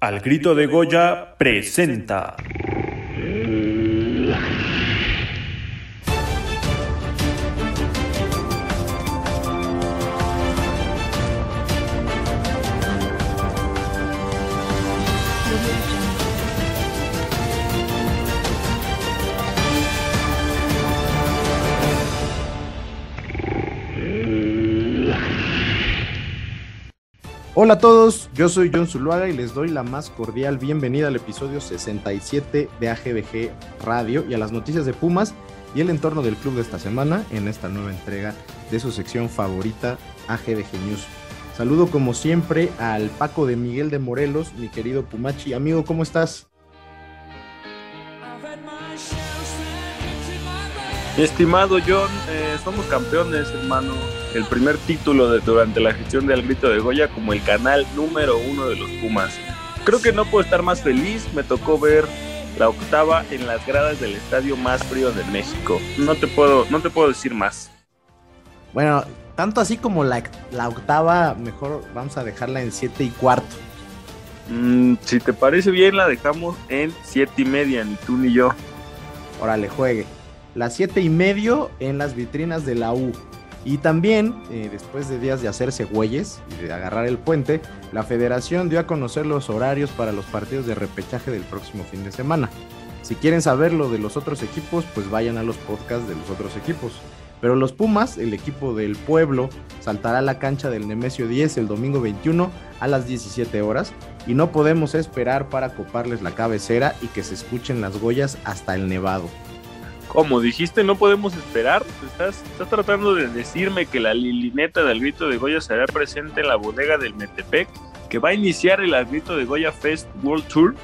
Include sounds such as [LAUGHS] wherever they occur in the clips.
Al grito de Goya presenta. Hola a todos, yo soy John Zuluaga y les doy la más cordial bienvenida al episodio 67 de AGBG Radio y a las noticias de Pumas y el entorno del club de esta semana en esta nueva entrega de su sección favorita AGBG News. Saludo como siempre al Paco de Miguel de Morelos, mi querido Pumachi. Amigo, ¿cómo estás? Estimado John, eh, somos campeones, hermano. El primer título de, durante la gestión de Al Grito de Goya como el canal número uno de los Pumas. Creo que no puedo estar más feliz. Me tocó ver la octava en las gradas del estadio más frío de México. No te puedo, no te puedo decir más. Bueno, tanto así como la, la octava, mejor vamos a dejarla en siete y cuarto. Mm, si te parece bien, la dejamos en siete y media, ni tú ni yo. Órale, juegue. Las siete y medio en las vitrinas de la U. Y también, eh, después de días de hacerse güeyes y de agarrar el puente, la federación dio a conocer los horarios para los partidos de repechaje del próximo fin de semana. Si quieren saber lo de los otros equipos, pues vayan a los podcasts de los otros equipos. Pero los Pumas, el equipo del pueblo, saltará a la cancha del Nemesio 10 el domingo 21 a las 17 horas y no podemos esperar para coparles la cabecera y que se escuchen las goyas hasta el nevado. Como dijiste, no podemos esperar. Estás, estás tratando de decirme que la lilineta del grito de Goya será presente en la bodega del Metepec, que va a iniciar el grito de Goya Fest World Tour.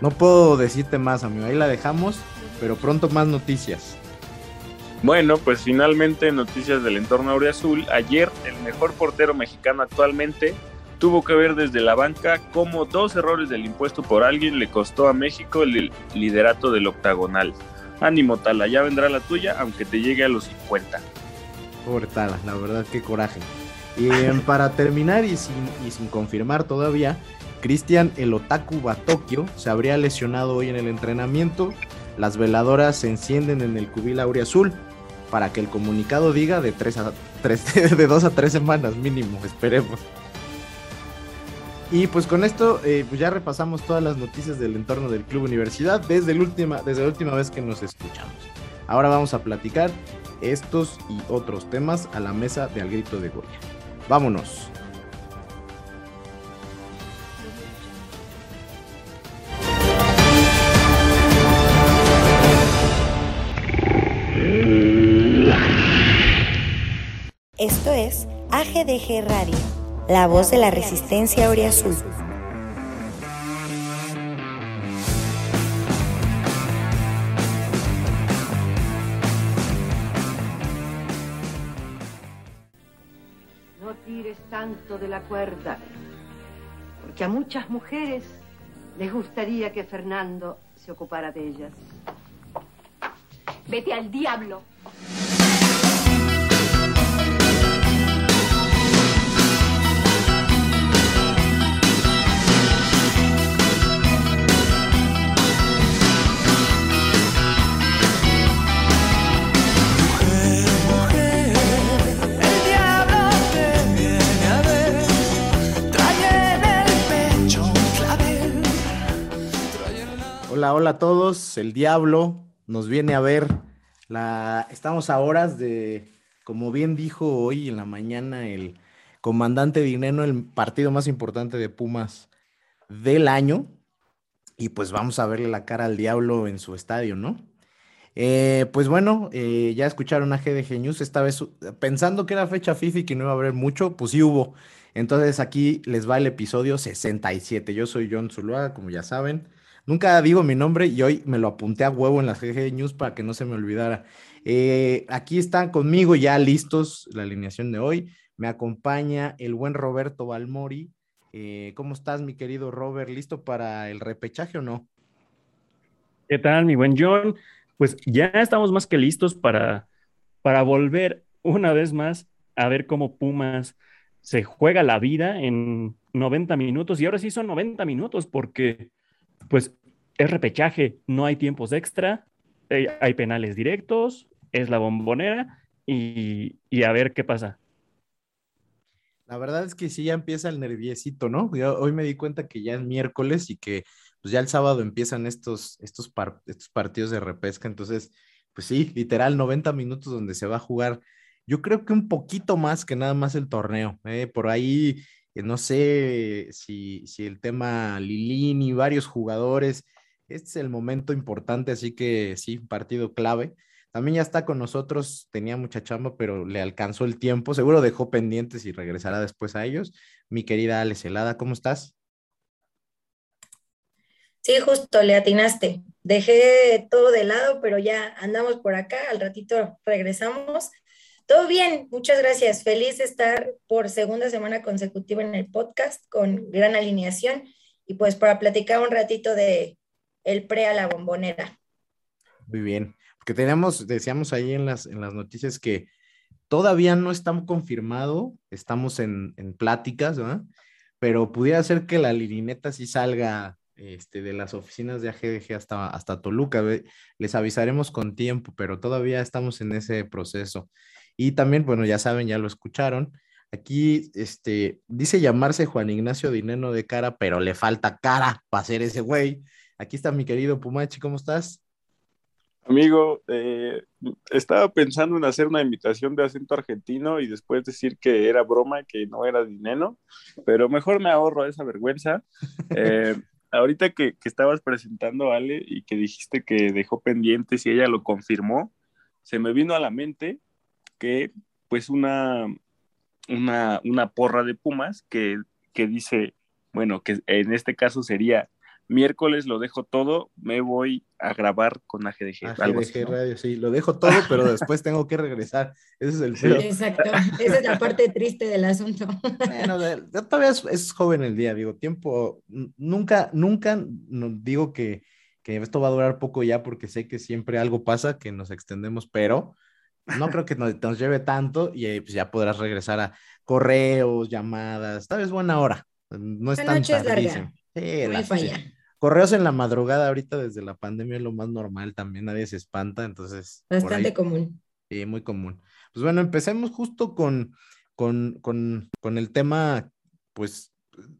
No puedo decirte más, amigo. Ahí la dejamos, pero pronto más noticias. Bueno, pues finalmente noticias del entorno Azul. Ayer el mejor portero mexicano actualmente tuvo que ver desde la banca cómo dos errores del impuesto por alguien le costó a México el liderato del octagonal. Ánimo, Tala, ya vendrá la tuya, aunque te llegue a los 50. Pobre Tala, la verdad, qué coraje. Y [LAUGHS] para terminar y sin, y sin confirmar todavía, Cristian el Otaku Batokio se habría lesionado hoy en el entrenamiento. Las veladoras se encienden en el cubil azul para que el comunicado diga de, tres a, tres, [LAUGHS] de dos a tres semanas mínimo, esperemos. Y pues con esto eh, pues ya repasamos todas las noticias del entorno del Club Universidad desde, última, desde la última vez que nos escuchamos. Ahora vamos a platicar estos y otros temas a la mesa de Al Grito de Goya. Vámonos. Esto es AGDG Radio la voz de la resistencia Azul. No tires tanto de la cuerda, porque a muchas mujeres les gustaría que Fernando se ocupara de ellas. Vete al diablo. Hola, a todos. El diablo nos viene a ver. La... Estamos a horas de, como bien dijo hoy en la mañana el comandante Dineno, el partido más importante de Pumas del año. Y pues vamos a verle la cara al diablo en su estadio, ¿no? Eh, pues bueno, eh, ya escucharon a GDG News, esta vez pensando que era fecha FIFA y que no iba a haber mucho, pues sí hubo. Entonces aquí les va el episodio 67. Yo soy John Zuluaga, como ya saben. Nunca digo mi nombre y hoy me lo apunté a huevo en las GG News para que no se me olvidara. Eh, aquí están conmigo ya listos la alineación de hoy. Me acompaña el buen Roberto Balmori. Eh, ¿Cómo estás, mi querido Robert? ¿Listo para el repechaje o no? ¿Qué tal, mi buen John? Pues ya estamos más que listos para, para volver una vez más a ver cómo Pumas se juega la vida en, 90 minutos y ahora sí son 90 minutos porque pues es repechaje, no hay tiempos extra, eh, hay penales directos, es la bombonera y, a ver qué pasa. La verdad es que sí ya empieza el nerviecito, ¿no? hoy me di cuenta que ya es miércoles y que pues ya el sábado empiezan estos, estos, estos partidos de repesca, entonces, pues sí, literal 90 minutos donde se va a jugar, yo creo que un poquito más que nada más el torneo, ¿eh? por ahí, no sé si, si el tema Lilini, varios jugadores, este es el momento importante, así que sí, partido clave. También ya está con nosotros, tenía mucha chamba, pero le alcanzó el tiempo. Seguro dejó pendientes y regresará después a ellos. Mi querida Ale Celada, ¿cómo estás? Sí, justo, le atinaste. Dejé todo de lado, pero ya andamos por acá, al ratito regresamos. Todo bien, muchas gracias. Feliz estar por segunda semana consecutiva en el podcast con gran alineación y pues para platicar un ratito de el pre a la bombonera. Muy bien, porque tenemos, decíamos ahí en las, en las noticias que todavía no está confirmado, estamos en, en pláticas, ¿verdad? Pero pudiera ser que la lirineta sí salga este, de las oficinas de AGDG hasta, hasta Toluca. Les avisaremos con tiempo, pero todavía estamos en ese proceso. Y también, bueno, ya saben, ya lo escucharon. Aquí este, dice llamarse Juan Ignacio Dineno de cara, pero le falta cara para ser ese güey. Aquí está mi querido Pumachi, ¿cómo estás? Amigo, eh, estaba pensando en hacer una invitación de acento argentino y después decir que era broma, que no era dinero, pero mejor me ahorro esa vergüenza. [LAUGHS] Eh, ahorita que, que, estabas presentando a Ale y que dijiste que dejó pendientes y ella lo confirmó, se me vino a la mente que pues una, una, una porra de Pumas que, que dice, bueno, que en este caso sería miércoles lo dejo todo, me voy a grabar con AGDG. AGDG Radio, sí, lo dejo todo, pero después tengo que regresar. Ese es el sí. Exacto, esa es la parte triste del asunto. Bueno, todavía es, joven el día, digo, tiempo, nunca, nunca no, digo que, que esto va a durar poco ya porque sé que siempre algo pasa, que nos extendemos, pero no creo que nos, nos lleve tanto y pues ya podrás regresar a correos, llamadas, tal vez buena hora. No es la tan noche es larga. Sí, la, Correos en la madrugada ahorita desde la pandemia es lo más normal también, nadie se espanta, entonces. Bastante común. Sí, muy común. Pues bueno, empecemos justo con, con, con, con el tema, pues,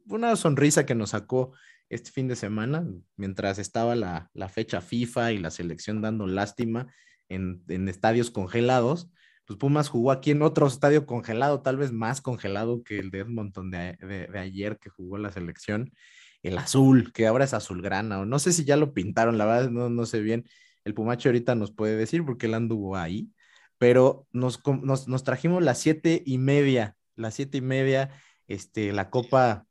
una sonrisa que nos sacó este fin de semana, mientras estaba la, la fecha FIFA y la selección dando lástima en, estadios congelados, pues Pumas jugó aquí en otro estadio congelado, tal vez más congelado que el de Edmonton de, de, de ayer que jugó la selección el azul, que ahora es azulgrana, o no sé si ya lo pintaron, la verdad no, no sé bien. El Pumacho ahorita nos puede decir porque él anduvo ahí, pero nos, nos, nos trajimos las siete y media, las siete y media, este, la copa,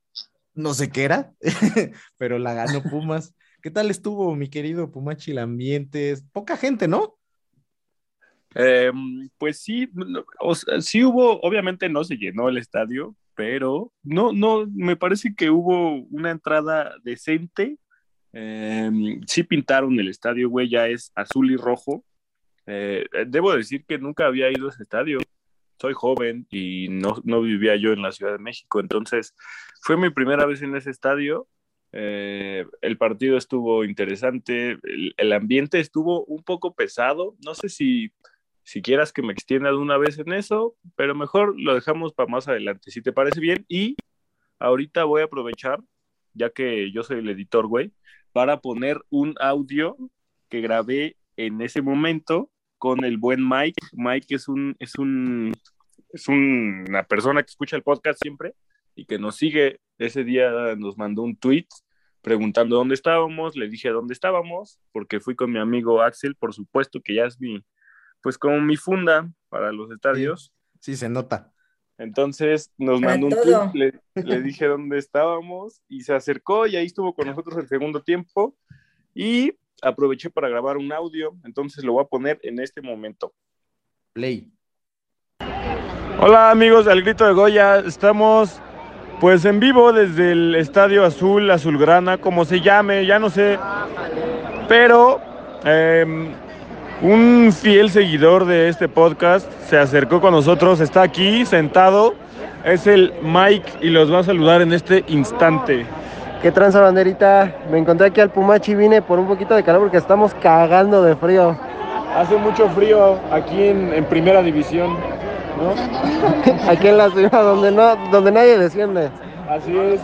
no sé qué era, [LAUGHS] pero la ganó Pumas. ¿Qué tal estuvo, mi querido Pumachi, el ambiente? Poca gente, ¿no? Eh, pues sí, o sea, sí hubo, obviamente no se llenó el estadio, pero no, no, me parece que hubo una entrada decente. Eh, sí pintaron el estadio, güey, ya es azul y rojo. Eh, debo decir que nunca había ido a ese estadio. Soy joven y no, no, vivía yo en la Ciudad de México, entonces fue mi primera vez en ese estadio. Eh, el partido estuvo interesante, el ambiente estuvo un poco pesado. No sé si si quieras que me extienda de una vez en eso, pero mejor lo dejamos para más adelante, si te parece bien. Y ahorita voy a aprovechar, ya que yo soy el editor, güey, para poner un audio que grabé en ese momento con el buen Mike. Mike es un, es un, es una persona que escucha el podcast siempre y que nos sigue. Ese día nos mandó un tweet preguntando dónde estábamos, le dije dónde estábamos, porque fui con mi amigo Axel, por supuesto que ya es mi, pues como mi funda para los estadios. Sí, se nota. Entonces nos mandó un tweet, le, le, dije dónde estábamos y se acercó y ahí estuvo con nosotros el segundo tiempo y aproveché para grabar un audio, entonces lo voy a poner en este momento. Play. Hola amigos del Grito de Goya, estamos pues en vivo desde el Estadio Azul, Azulgrana, como se llame, ya no sé, pero eh, un fiel seguidor de este podcast se acercó con nosotros, está aquí sentado es el Mike y los va a saludar en este instante. ¿Qué tranza banderita? Me encontré aquí al Pumachi, vine por un poquito de calor porque estamos cagando de frío. Hace mucho frío aquí en, en primera división, ¿no? [LAUGHS] aquí en la ciudad donde no, donde nadie desciende. Así es.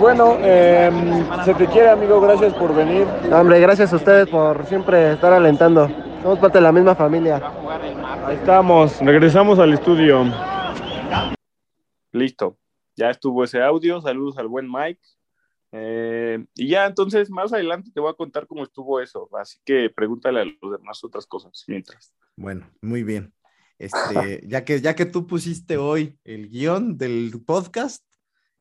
Bueno, eh, se te quiere amigo, gracias por venir. No, hombre, gracias a ustedes por siempre estar alentando. Somos parte de la misma familia. Ahí estamos, regresamos al estudio. Listo, ya estuvo ese audio. Saludos al buen Mike. Eh, y ya, entonces, más adelante te voy a contar cómo estuvo eso. Así que pregúntale a los demás otras cosas mientras. Bueno, muy bien. Este, ya que, ya que tú pusiste hoy el guion del podcast,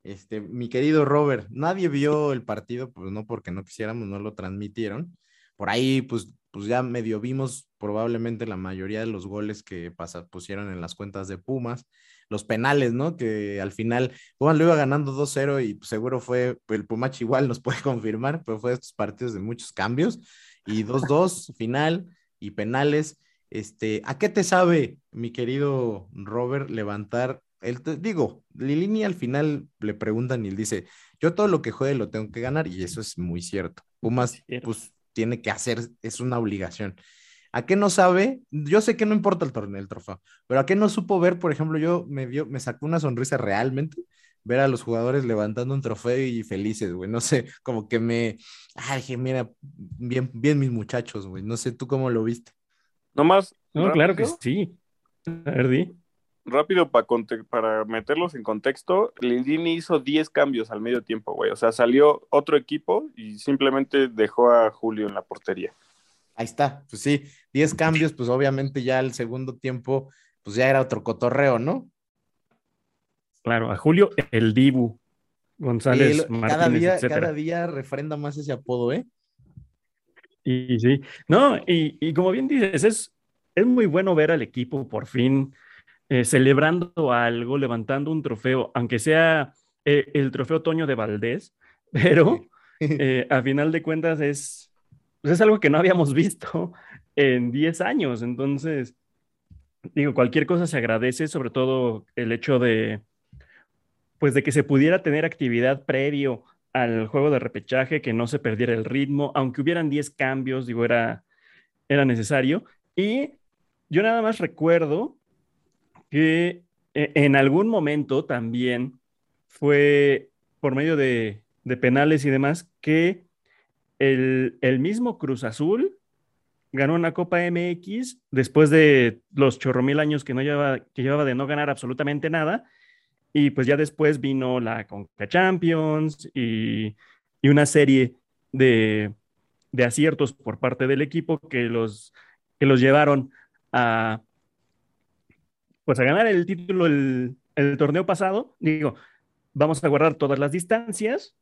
este, mi querido Robert, nadie vio el partido, pues no porque no quisiéramos, no lo transmitieron. Por ahí, pues, pues ya medio vimos probablemente la mayoría de los goles que pusieron en las cuentas de Pumas los penales, ¿no? Que al final Pumas lo iba ganando 2-0 y seguro fue, el Pumachi igual nos puede [LAUGHS] confirmar, pero fue estos partidos de muchos cambios y 2-2 final y penales. Este, ¿a qué te sabe, mi querido Robert, levantar el, digo, Lilini al final le preguntan y él dice, yo todo lo que juegue lo tengo que ganar y eso es muy cierto. Pumas, pues, tiene que hacer, es una obligación. ¿A qué no sabe? Yo sé que no importa el torneo, el trofeo, pero ¿a qué no supo ver, por ejemplo, yo me dio, me sacó una sonrisa realmente ver a los jugadores levantando un trofeo y felices, güey. No sé, como que me, ay, dije, mira, bien, bien mis muchachos, güey. No sé, ¿tú cómo lo viste? Nomás. No, claro que sí. A ver, di. Rápido para para meterlos en contexto, Lindini hizo 10 cambios al medio tiempo, güey. O sea, salió otro equipo y simplemente dejó a Julio en la portería. Ahí está, pues sí, 10 cambios, pues obviamente ya el segundo tiempo, pues ya era otro cotorreo, ¿no? Claro, a Julio el Dibu González Martínez, cada día, cada día refrenda más ese apodo, ¿eh? Y sí, no, y, como bien dices, es, es muy bueno ver al equipo por fin eh, celebrando algo, levantando un trofeo, aunque sea eh, el trofeo Toño de Valdés, [LAUGHS] pero [LAUGHS] eh, a final de cuentas es, pues es algo que no habíamos [LAUGHS] visto en 10 años. Entonces, digo, cualquier cosa se agradece, sobre todo el hecho de, pues de que se pudiera tener actividad previo al juego de repechaje, que no se perdiera el ritmo, aunque hubieran 10 cambios, digo, era, era necesario. Y yo nada más recuerdo que eh, en algún momento también fue por medio de, de penales y demás que el, mismo Cruz Azul ganó una Copa MX después de los chorro mil años que, no llevaba, que llevaba de no ganar absolutamente nada. Y pues ya después vino la Conca Champions y, una serie de, aciertos por parte del equipo que los, que los llevaron a, pues a ganar el título el, el torneo pasado. Digo, vamos a guardar todas las distancias,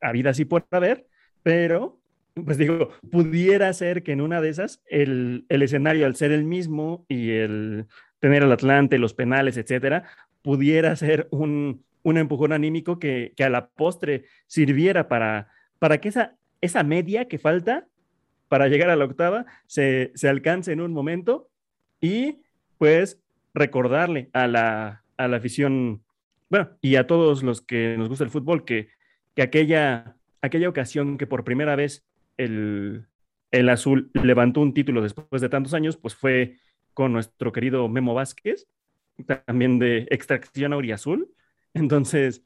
habidas y por haber, pero, pues digo, pudiera ser que en una de esas el, escenario, al ser el mismo y el tener al Atlante, los penales, etcétera, pudiera ser un, empujón anímico que, a la postre sirviera para, para que esa, esa media que falta para llegar a la octava se, alcance en un momento y pues recordarle a la, afición, bueno, y a todos los que nos gusta el fútbol que, que aquella aquella ocasión que por primera vez el, azul levantó un título después de tantos años, pues fue con nuestro querido Memo Vázquez, también de extracción auriazul. Entonces,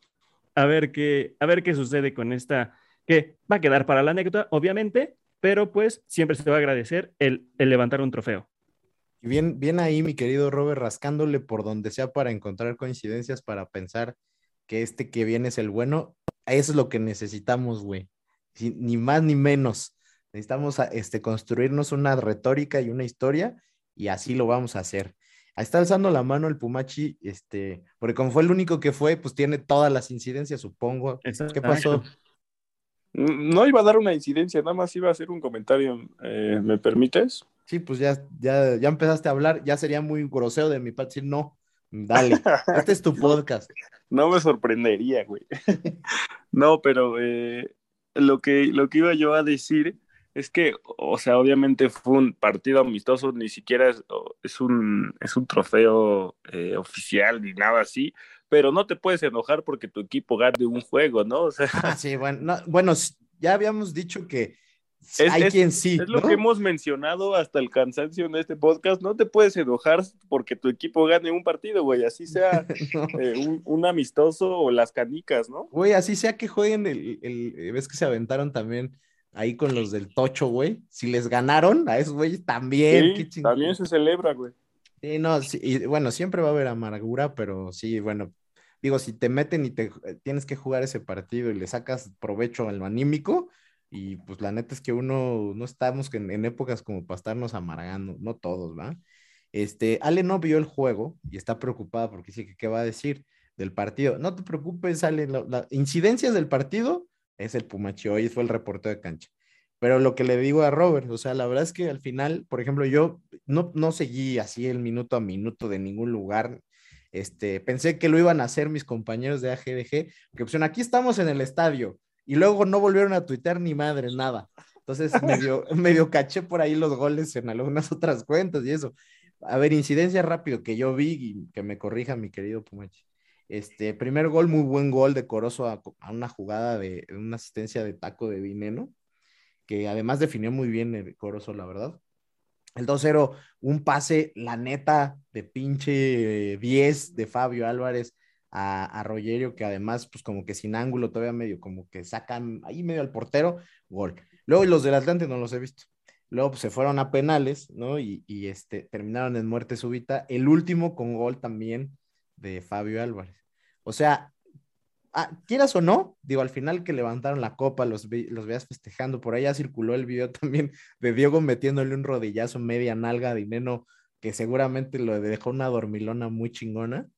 a ver qué, a ver qué sucede con esta, que va a quedar para la anécdota, obviamente, pero pues siempre se va a agradecer el, el levantar un trofeo. Y bien, bien ahí, mi querido Robert, rascándole por donde sea para encontrar coincidencias, para pensar que este que viene es el bueno. Es lo que necesitamos, güey. Ni más ni menos. Necesitamos este, construirnos una retórica y una historia y así lo vamos a hacer. Ahí está alzando la mano el Pumachi, este, porque como fue el único que fue, pues tiene todas las incidencias, supongo. ¿Qué pasó? No iba a dar una incidencia, nada más iba a hacer un comentario. Eh, ¿Me permites? Sí, pues ya, ya, ya empezaste a hablar, ya sería muy grosero de mi parte decir no. Dale, este es tu [LAUGHS] podcast. No me sorprendería, güey. [LAUGHS] no, pero eh, lo, que, lo que iba yo a decir Es que, o sea, obviamente fue un partido amistoso, ni siquiera es, es un, es un trofeo eh, oficial ni nada así, pero no te puedes enojar porque tu equipo gane un juego, ¿no? O sea, Ah, sí, bueno, no, bueno, ya habíamos dicho que hay es- quien sí, es lo ¿no? que hemos mencionado hasta el cansancio en este podcast, no te puedes enojar porque tu equipo gane un partido, güey, así sea No. [LAUGHS] eh, un, un amistoso o las canicas, ¿no? Güey, así sea que jueguen el, el- eh, ves que se aventaron también ahí con los del Tocho, güey. Si les ganaron a esos güeyes también, Sí, qué también se celebra, güey. Sí, no, sí, y bueno, siempre va a haber amargura, pero sí, bueno, digo, si te meten y te eh, tienes que jugar ese partido y le sacas provecho al anímico, y pues la neta es que uno no estamos en, en épocas como para estarnos amargando, no todos, ¿va? Este, Ale no vio el juego y está preocupada porque dice que qué va a decir del partido. No te preocupes, Ale, la- la- incidencias del partido es el Pumachi, hoy fue el reportero de cancha. Pero lo que le digo a Robert, o sea, la verdad es que al final, por ejemplo, yo no, no seguí así el minuto a minuto de ningún lugar. Este, pensé que lo iban a hacer mis compañeros de AGDG, que pues aquí estamos en el estadio y luego no volvieron a tuitear ni madre, nada. Entonces [LAUGHS] medio, medio caché por ahí los goles en algunas [LAUGHS] otras cuentas y eso. A ver, incidencia rápido que yo vi y que me corrija mi querido Pumachi. Este, primer gol, muy buen gol de Corozo a, a una jugada de una asistencia de taco de Dineno que además definió muy bien el Corozo, la verdad. El 2-0, un pase, la neta, de pinche eh, 10 de Fabio Álvarez a, a Rogerio, que además, pues como que sin ángulo, todavía medio como que sacan ahí medio al portero, gol. Luego los del Atlante no los he visto. Luego pues, se fueron a penales, ¿no? Y, y este, terminaron en muerte súbita. El último con gol también de Fabio Álvarez. O sea, ah, quieras o no, digo, al final que levantaron la copa, los, los veas festejando, por ya circuló el video [LAUGHS] también de Diego metiéndole un rodillazo media nalga de Neno, que seguramente lo dejó una dormilona muy chingona,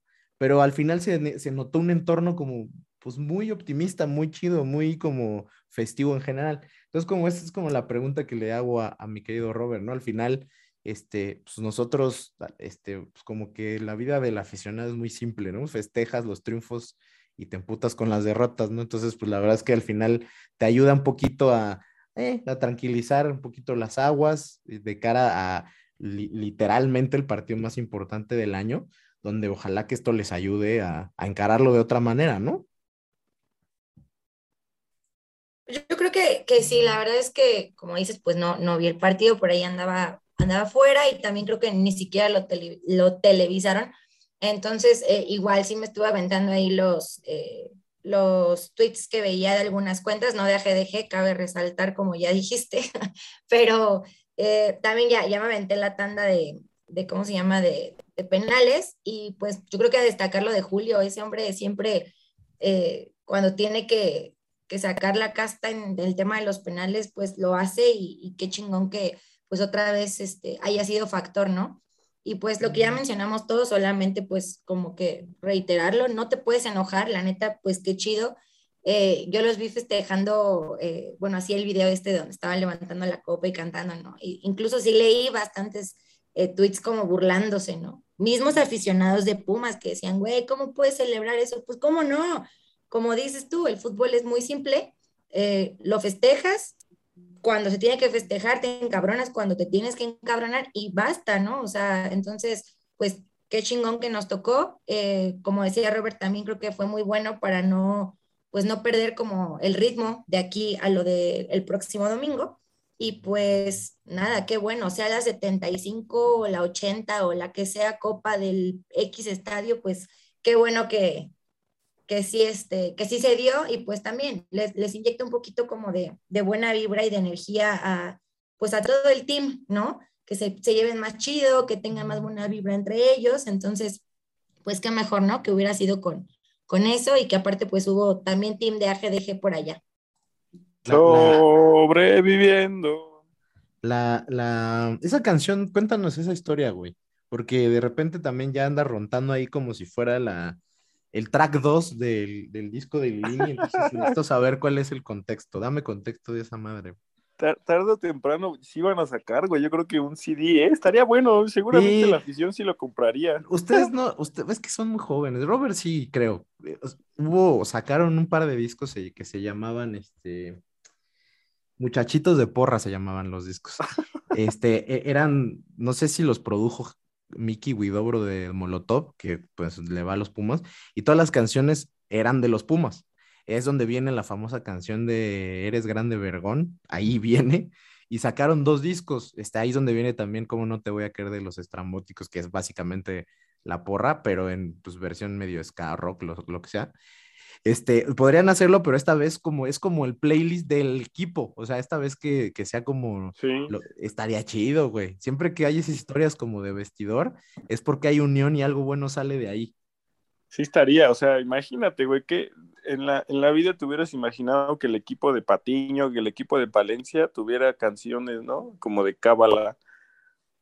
pero al final se, se notó un entorno como, pues muy optimista, muy chido, muy como festivo en general. Entonces, como esta es como la pregunta que le hago a, a mi querido Robert, ¿no? Al final, este, pues nosotros, este, pues como que la vida del aficionado es muy simple, ¿no? Festejas los triunfos y te emputas con las derrotas, ¿no? Entonces, pues la verdad es que al final te ayuda un poquito a, eh, a tranquilizar un poquito las aguas eh, de cara a li- literalmente el partido más importante del año, donde ojalá que esto les ayude a, a encararlo de otra manera, ¿no? Yo creo que, que sí, la verdad es que, como dices, pues no, no vi el partido, por ahí andaba, andaba fuera y también creo que ni siquiera lo, tele- lo televisaron. Entonces, eh, igual sí me estuve aventando ahí los, eh, los tweets que veía de algunas cuentas, no de AGDG, cabe resaltar, como ya dijiste, [LAUGHS] pero eh, también ya, ya me aventé la tanda de, de ¿cómo se llama?, de, de penales y pues yo creo que a destacar lo de Julio, ese hombre siempre, eh, cuando tiene que, que sacar la casta en el tema de los penales, pues lo hace y, y qué chingón que pues otra vez este, haya sido factor, ¿no? Y pues lo que ya mencionamos todos, solamente pues como que reiterarlo, no te puedes enojar, la neta, pues qué chido. Eh, yo los vi festejando, eh, bueno, así el video este donde estaban levantando la copa y cantando, ¿no? Y incluso sí leí bastantes eh, tweets como burlándose, ¿no? Mismos aficionados de Pumas que decían, güey, ¿cómo puedes celebrar eso? Pues cómo no, como dices tú, el fútbol es muy simple, eh, lo festejas, cuando se tiene que festejar, te encabronas cuando te tienes que encabronar y basta, ¿no? O sea, entonces, pues qué chingón que nos tocó. Eh, como decía Robert, también creo que fue muy bueno para no, pues no perder como el ritmo de aquí a lo del el próximo domingo. Y pues nada, qué bueno, sea la 75 o la 80 o la que sea copa del X estadio, pues qué bueno que, que sí, este, que sí se dio y pues también les, les inyecta un poquito como de, de, buena vibra y de energía a, pues a todo el team, ¿no? Que se, se, lleven más chido, que tengan más buena vibra entre ellos, entonces, pues qué mejor, ¿no? Que hubiera sido con, con eso y que aparte pues hubo también team de AGDG por allá. Sobreviviendo. La, la, esa canción, cuéntanos esa historia, güey, porque de repente también ya anda rontando ahí como si fuera la, el track 2 del, del, disco de Lini, entonces [LAUGHS] necesito saber cuál es el contexto. Dame contexto de esa madre. Tarde o temprano sí iban a sacar, güey. Yo creo que un CD, ¿eh? estaría bueno. Seguramente sí. la afición sí lo compraría. Ustedes [LAUGHS] no, ustedes es que son muy jóvenes. Robert sí, creo. Hubo, sacaron un par de discos que se llamaban este. Muchachitos de porra se llamaban los discos. [LAUGHS] Este, e- eran, no sé si los produjo Mickey Widobro de Molotov, que pues le va a los Pumas, y todas las canciones eran de los Pumas. Es donde viene la famosa canción de Eres Grande Vergón, ahí [LAUGHS] viene, y sacaron dos discos. Este, ahí es donde viene también Cómo no te voy a querer de los estrambóticos, que es básicamente la porra, pero en pues, versión medio ska, rock, lo, lo que sea. Este, podrían hacerlo, pero esta vez como es como el playlist del equipo, o sea, esta vez que, que sea como, Sí. lo- estaría chido, güey. Siempre que hay esas historias como de vestidor, es porque hay unión y algo bueno sale de ahí. Sí estaría, o sea, imagínate, güey, que en la, en la vida te hubieras imaginado que el equipo de Patiño, que el equipo de Palencia tuviera canciones, ¿no? Como de cábala.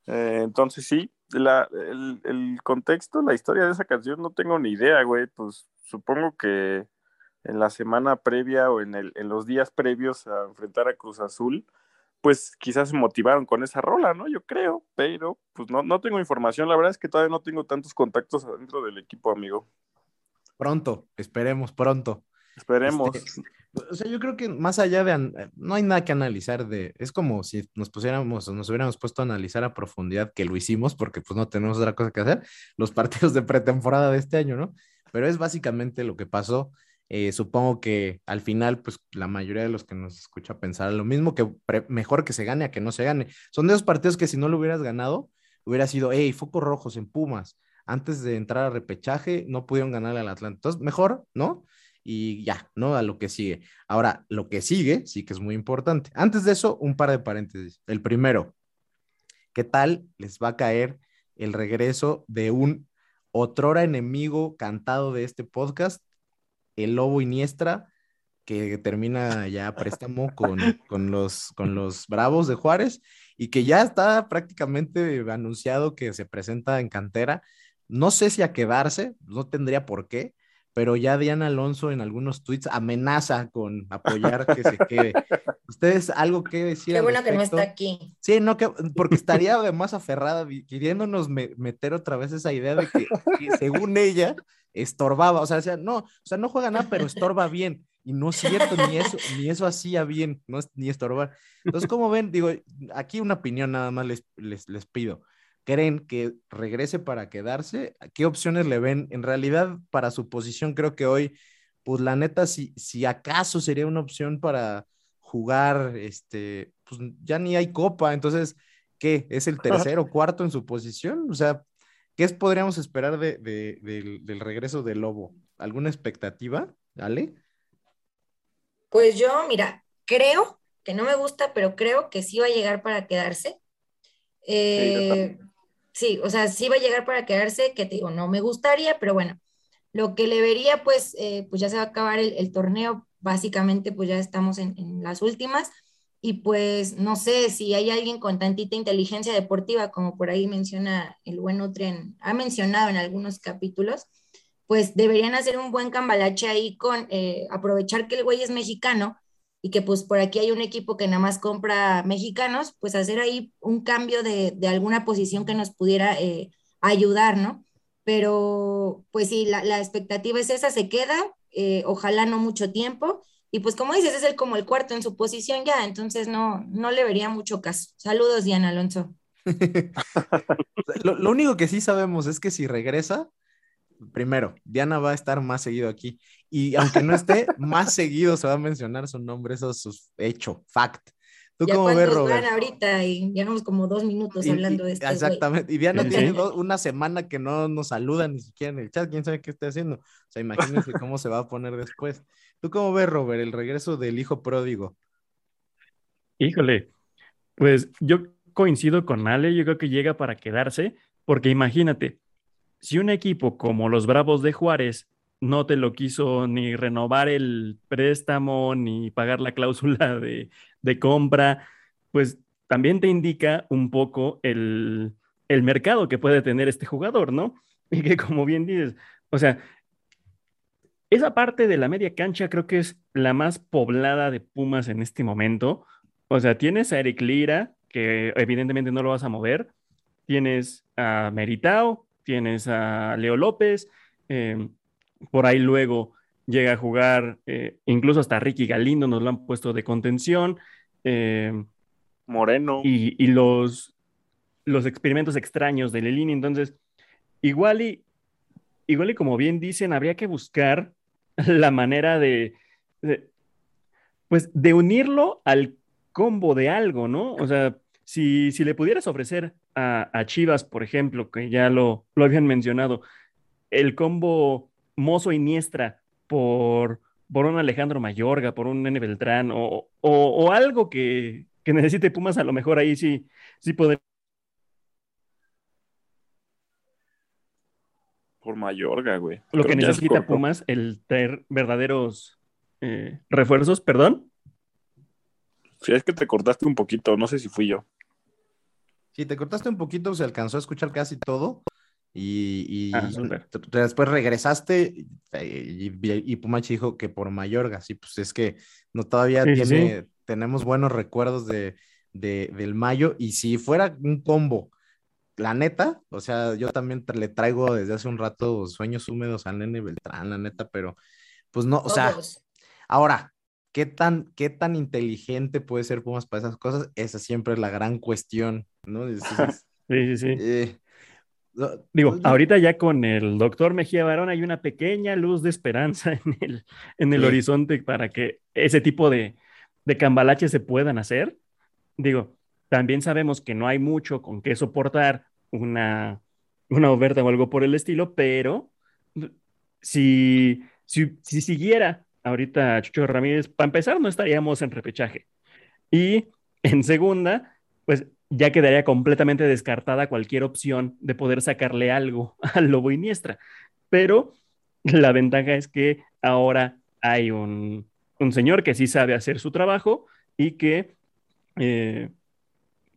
Eh, entonces sí, la, el, el contexto, la historia de esa canción no tengo ni idea, güey, pues supongo que en la semana previa o en, el, en los días previos a enfrentar a Cruz Azul, pues quizás se motivaron con esa rola, ¿no? Yo creo, pero pues no, no tengo información, la verdad es que todavía no tengo tantos contactos adentro del equipo, amigo. Pronto, esperemos, pronto. Esperemos. Este, o sea, yo creo que más allá de, no hay nada que analizar de, es como si nos pusiéramos, o nos hubiéramos puesto a analizar a profundidad, que lo hicimos porque pues no tenemos otra cosa que hacer, los partidos de pretemporada de este año, ¿no? Pero es básicamente lo que pasó. Eh, supongo que al final, pues la mayoría de los que nos escucha pensar lo mismo, que mejor que se gane a que no se gane. Son de esos partidos que si no lo hubieras ganado, hubiera sido, hey, focos rojos en Pumas. Antes de entrar a repechaje, no pudieron ganarle al Atlanta. Entonces, mejor, ¿no? Y ya, ¿no? A lo que sigue. Ahora, lo que sigue sí que es muy importante. Antes de eso, un par de paréntesis. El primero, ¿qué tal les va a caer el regreso de un otrora enemigo cantado de este podcast, el Lobo Iniestra, que termina ya préstamo con, [LAUGHS] con, los, con los Bravos de Juárez y que ya está prácticamente anunciado que se presenta en cantera. No sé si a quedarse, no tendría por qué, pero ya Diana Alonso en algunos tweets amenaza con apoyar que se quede. [LAUGHS] ¿Ustedes algo que decir? Qué al bueno que no está aquí. Sí, no, que, porque estaría además aferrada, queriéndonos me- meter otra vez esa idea de que, que según ella estorbaba, o sea, decía, no, o sea, no juega nada, pero estorba bien. Y no es cierto, ni eso, ni eso hacía bien, no es, ni estorbar. Entonces, como ven, digo, aquí una opinión nada más les, les, les pido. ¿Creen que regrese para quedarse? ¿Qué opciones le ven? En realidad, para su posición, creo que hoy, pues la neta, si, si acaso sería una opción para jugar, este, pues ya ni hay copa, entonces, ¿qué? ¿Es el tercero, cuarto en su posición? O sea, ¿qué es- podríamos esperar de, de- del, del regreso del Lobo? ¿Alguna expectativa, Ale? Pues yo, mira, creo que no me gusta, pero creo que sí va a llegar para quedarse. Eh, sí, o sea, sí va a llegar para quedarse, que te digo, no me gustaría, pero bueno, lo que le vería, pues, eh, pues ya se va a acabar el, torneo, básicamente, pues ya estamos en, las últimas, y pues no sé si hay alguien con tantita inteligencia deportiva, como por ahí menciona el buen Nutrien, ha mencionado en algunos capítulos, pues deberían hacer un buen cambalache ahí con eh, aprovechar que el güey es mexicano y que pues por aquí hay un equipo que nada más compra mexicanos, pues hacer ahí un cambio de, de alguna posición que nos pudiera eh, ayudar, ¿no? Pero pues sí, la, la expectativa es esa, se queda, eh, ojalá no mucho tiempo. Y pues como dices, es el, como el cuarto en su posición ya, entonces no, no le vería mucho caso. Saludos, Diana Alonso. [LAUGHS] Lo, lo único que sí sabemos es que si regresa, primero, Diana va a estar más seguido aquí. Y aunque no esté, más seguido se va a mencionar su nombre, eso es sus- hecho, fact. ¿Tú ya cómo ves, Robert? van ahorita y llevamos como dos minutos Y- hablando de güey. Exactamente. Y Diana Sí, tiene una semana que no nos saluda ni siquiera en el chat. ¿Quién sabe qué está haciendo? O sea, imagínense cómo se va a poner después. ¿Tú cómo ves, Robert, el regreso del hijo pródigo? Híjole, pues yo coincido con Ale, yo creo que llega para quedarse, porque imagínate, si un equipo como los Bravos de Juárez no te lo quiso ni renovar el préstamo, ni pagar la cláusula de, de compra, pues también te indica un poco el, el mercado que puede tener este jugador, ¿no? [LAUGHS] Y que como bien dices, o sea, esa parte de la media cancha creo que es la más poblada de Pumas en este momento. O sea, tienes a Eric Lira, que evidentemente no lo vas a mover. Tienes a Meritao, tienes a Leo López. eh, por ahí luego llega a jugar, eh, incluso hasta Ricky Galindo nos lo han puesto de contención. eh, Moreno. y, y los, los experimentos extraños de Lelini. Entonces, igual y, igual y como bien dicen, habría que buscar la manera de, de, pues, de unirlo al combo de algo, ¿no? O sea, si, si le pudieras ofrecer a, a Chivas, por ejemplo, que ya lo, lo habían mencionado, el combo Mozo Iniestra por, por un Alejandro Mayorga, por un Nene Beltrán, o, o, o algo que, que necesite Pumas, a lo mejor ahí sí, sí podría Por Mayorga, güey. Lo que Creo necesita. Pumas, el traer verdaderos eh, refuerzos, perdón. Sí, es que te cortaste un poquito, no sé si fui yo. Si te cortaste un poquito, se alcanzó a escuchar casi todo. Y, y Ah, después regresaste eh, y, y- y Pumachi dijo que por Mayorga, sí, pues es que no todavía Sí, sí, tiene, tenemos buenos recuerdos de, de- del Mayo. Y si fuera un combo, la neta, o sea, yo también le traigo desde hace un rato sueños húmedos al Nene Beltrán, la neta, pero pues no, o sea, Todos. Ahora, ¿qué tan, qué tan inteligente puede ser Pumas para esas cosas? Esa siempre es la gran cuestión, ¿no? [LAUGHS] Sí, sí, sí. eh, Digo, pues, ahorita ya con el doctor Mejía Barón hay una pequeña luz de esperanza [LAUGHS] en el, en el Sí. horizonte para que ese tipo de, de cambalaches se puedan hacer. Digo, también sabemos que no hay mucho con qué soportar una, una oferta o algo por el estilo, pero si, si, si siguiera ahorita Chucho Ramírez, para empezar no estaríamos en repechaje. Y en segunda, pues ya quedaría completamente descartada cualquier opción de poder sacarle algo [LAUGHS] al Lobo Iniestra. Pero la ventaja es que ahora hay un, un señor que sí sabe hacer su trabajo y que eh,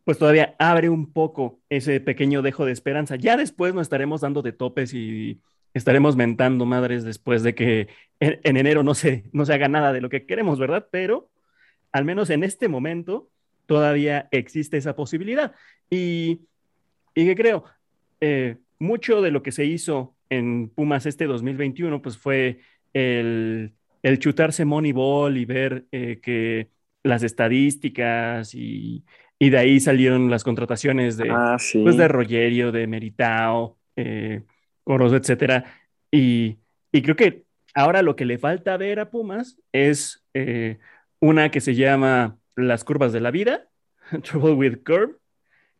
pues todavía abre un poco ese pequeño dejo de esperanza. Ya después nos estaremos dando de topes y estaremos mentando madres después de que en, en enero no se, no se haga nada de lo que queremos, ¿verdad? Pero al menos en este momento todavía existe esa posibilidad. Y, y que creo, eh, mucho de lo que se hizo en Pumas este 2021, pues fue el, el chutarse Moneyball y ver eh, que las estadísticas y, y, de ahí salieron las contrataciones de, Ah, sí. pues de Rogerio, de Meritao, eh, Corozo, etcétera. Y, y creo que ahora lo que le falta ver a Pumas es eh, una que se llama Las curvas de la vida, [LAUGHS] Trouble with Curve,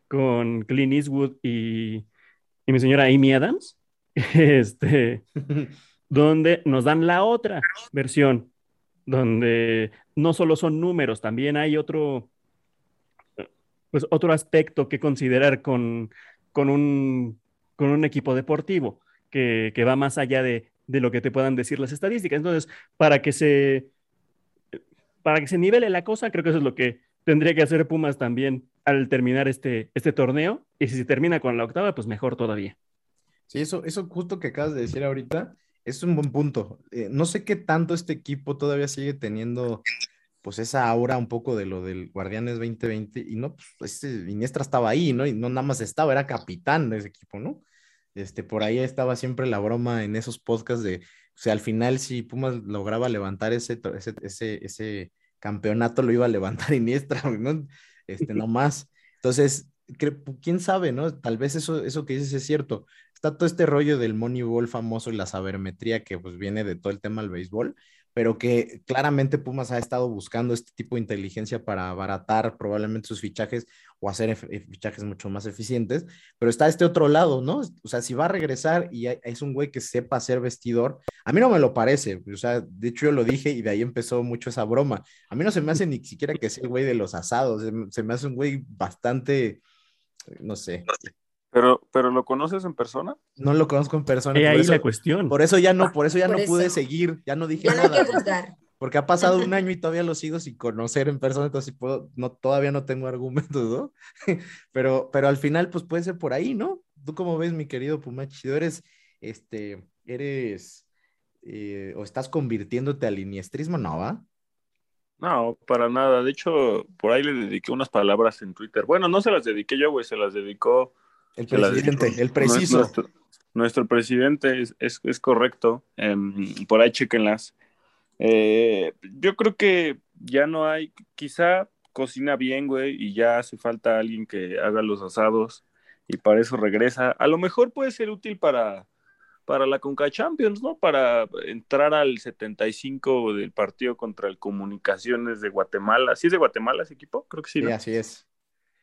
con Clint Eastwood y, y mi señora Amy Adams, [LAUGHS] este, donde nos dan la otra versión, donde no solo son números, también hay otro, pues otro aspecto que considerar con, con, un, con un equipo deportivo, que, que va más allá de, de lo que te puedan decir las estadísticas. Entonces, para que se para que se nivele la cosa, creo que eso es lo que tendría que hacer Pumas también al terminar este, este torneo. Y si se termina con la octava, pues mejor todavía. Sí, eso, eso justo que acabas de decir ahorita es un buen punto. Eh, no sé qué tanto este equipo todavía sigue teniendo pues esa aura un poco de lo del Guardianes 2020 y no, pues este Iniestra estaba ahí, ¿no? Y no nada más estaba, era capitán de ese equipo, ¿no? Este, por ahí estaba siempre la broma en esos podcasts de, o sea, al final si Pumas lograba levantar ese, ese, ese, ese campeonato, lo iba a levantar [LAUGHS] Iniestra, ¿no? Este, no más. Entonces, quién sabe, ¿no? Tal vez eso, eso que dices es cierto. Está todo este rollo del Moneyball famoso y la sabermetría que pues viene de todo el tema del béisbol, pero que claramente Pumas ha estado buscando este tipo de inteligencia para abaratar probablemente sus fichajes o hacer fichajes mucho más eficientes, pero está este otro lado, ¿no? O sea, si va a regresar y es un güey que sepa ser vestidor, a mí no me lo parece, o sea, de hecho yo lo dije y de ahí empezó mucho esa broma. A mí no se me hace ni siquiera que sea el güey de los asados, se me hace un güey bastante, no sé. Pero, pero ¿lo conoces en persona? No lo conozco en persona. Y ahí eso, la cuestión. Por eso ya no, por eso ya Por no eso. pude seguir, ya no dije Ya no nada. hay que juzgar. Porque ha pasado un año y todavía lo sigo sin conocer en persona, entonces puedo, no, todavía no tengo argumentos, ¿no? [LAUGHS] pero, pero al final, pues puede ser por ahí, ¿no? ¿Tú cómo ves, mi querido Pumachi? ¿Eres, este, eres, eh, o estás convirtiéndote al iniestrismo? No, ¿va? No, para nada. De hecho, por ahí le dediqué unas palabras en Twitter. Bueno, no se las dediqué yo, güey, se las dedicó El presidente, el preciso. Nuestro, nuestro presidente es, es, es correcto. Em, por ahí chequenlas. Eh, yo creo que ya no hay, quizá cocina bien, güey, y ya hace falta alguien que haga los asados y para eso regresa. A lo mejor puede ser útil para, para la Conca Champions, ¿no? Para entrar al 75 del partido contra el Comunicaciones de Guatemala. ¿Sí es de Guatemala ese equipo? Creo que sí. Sí, ¿no? así es.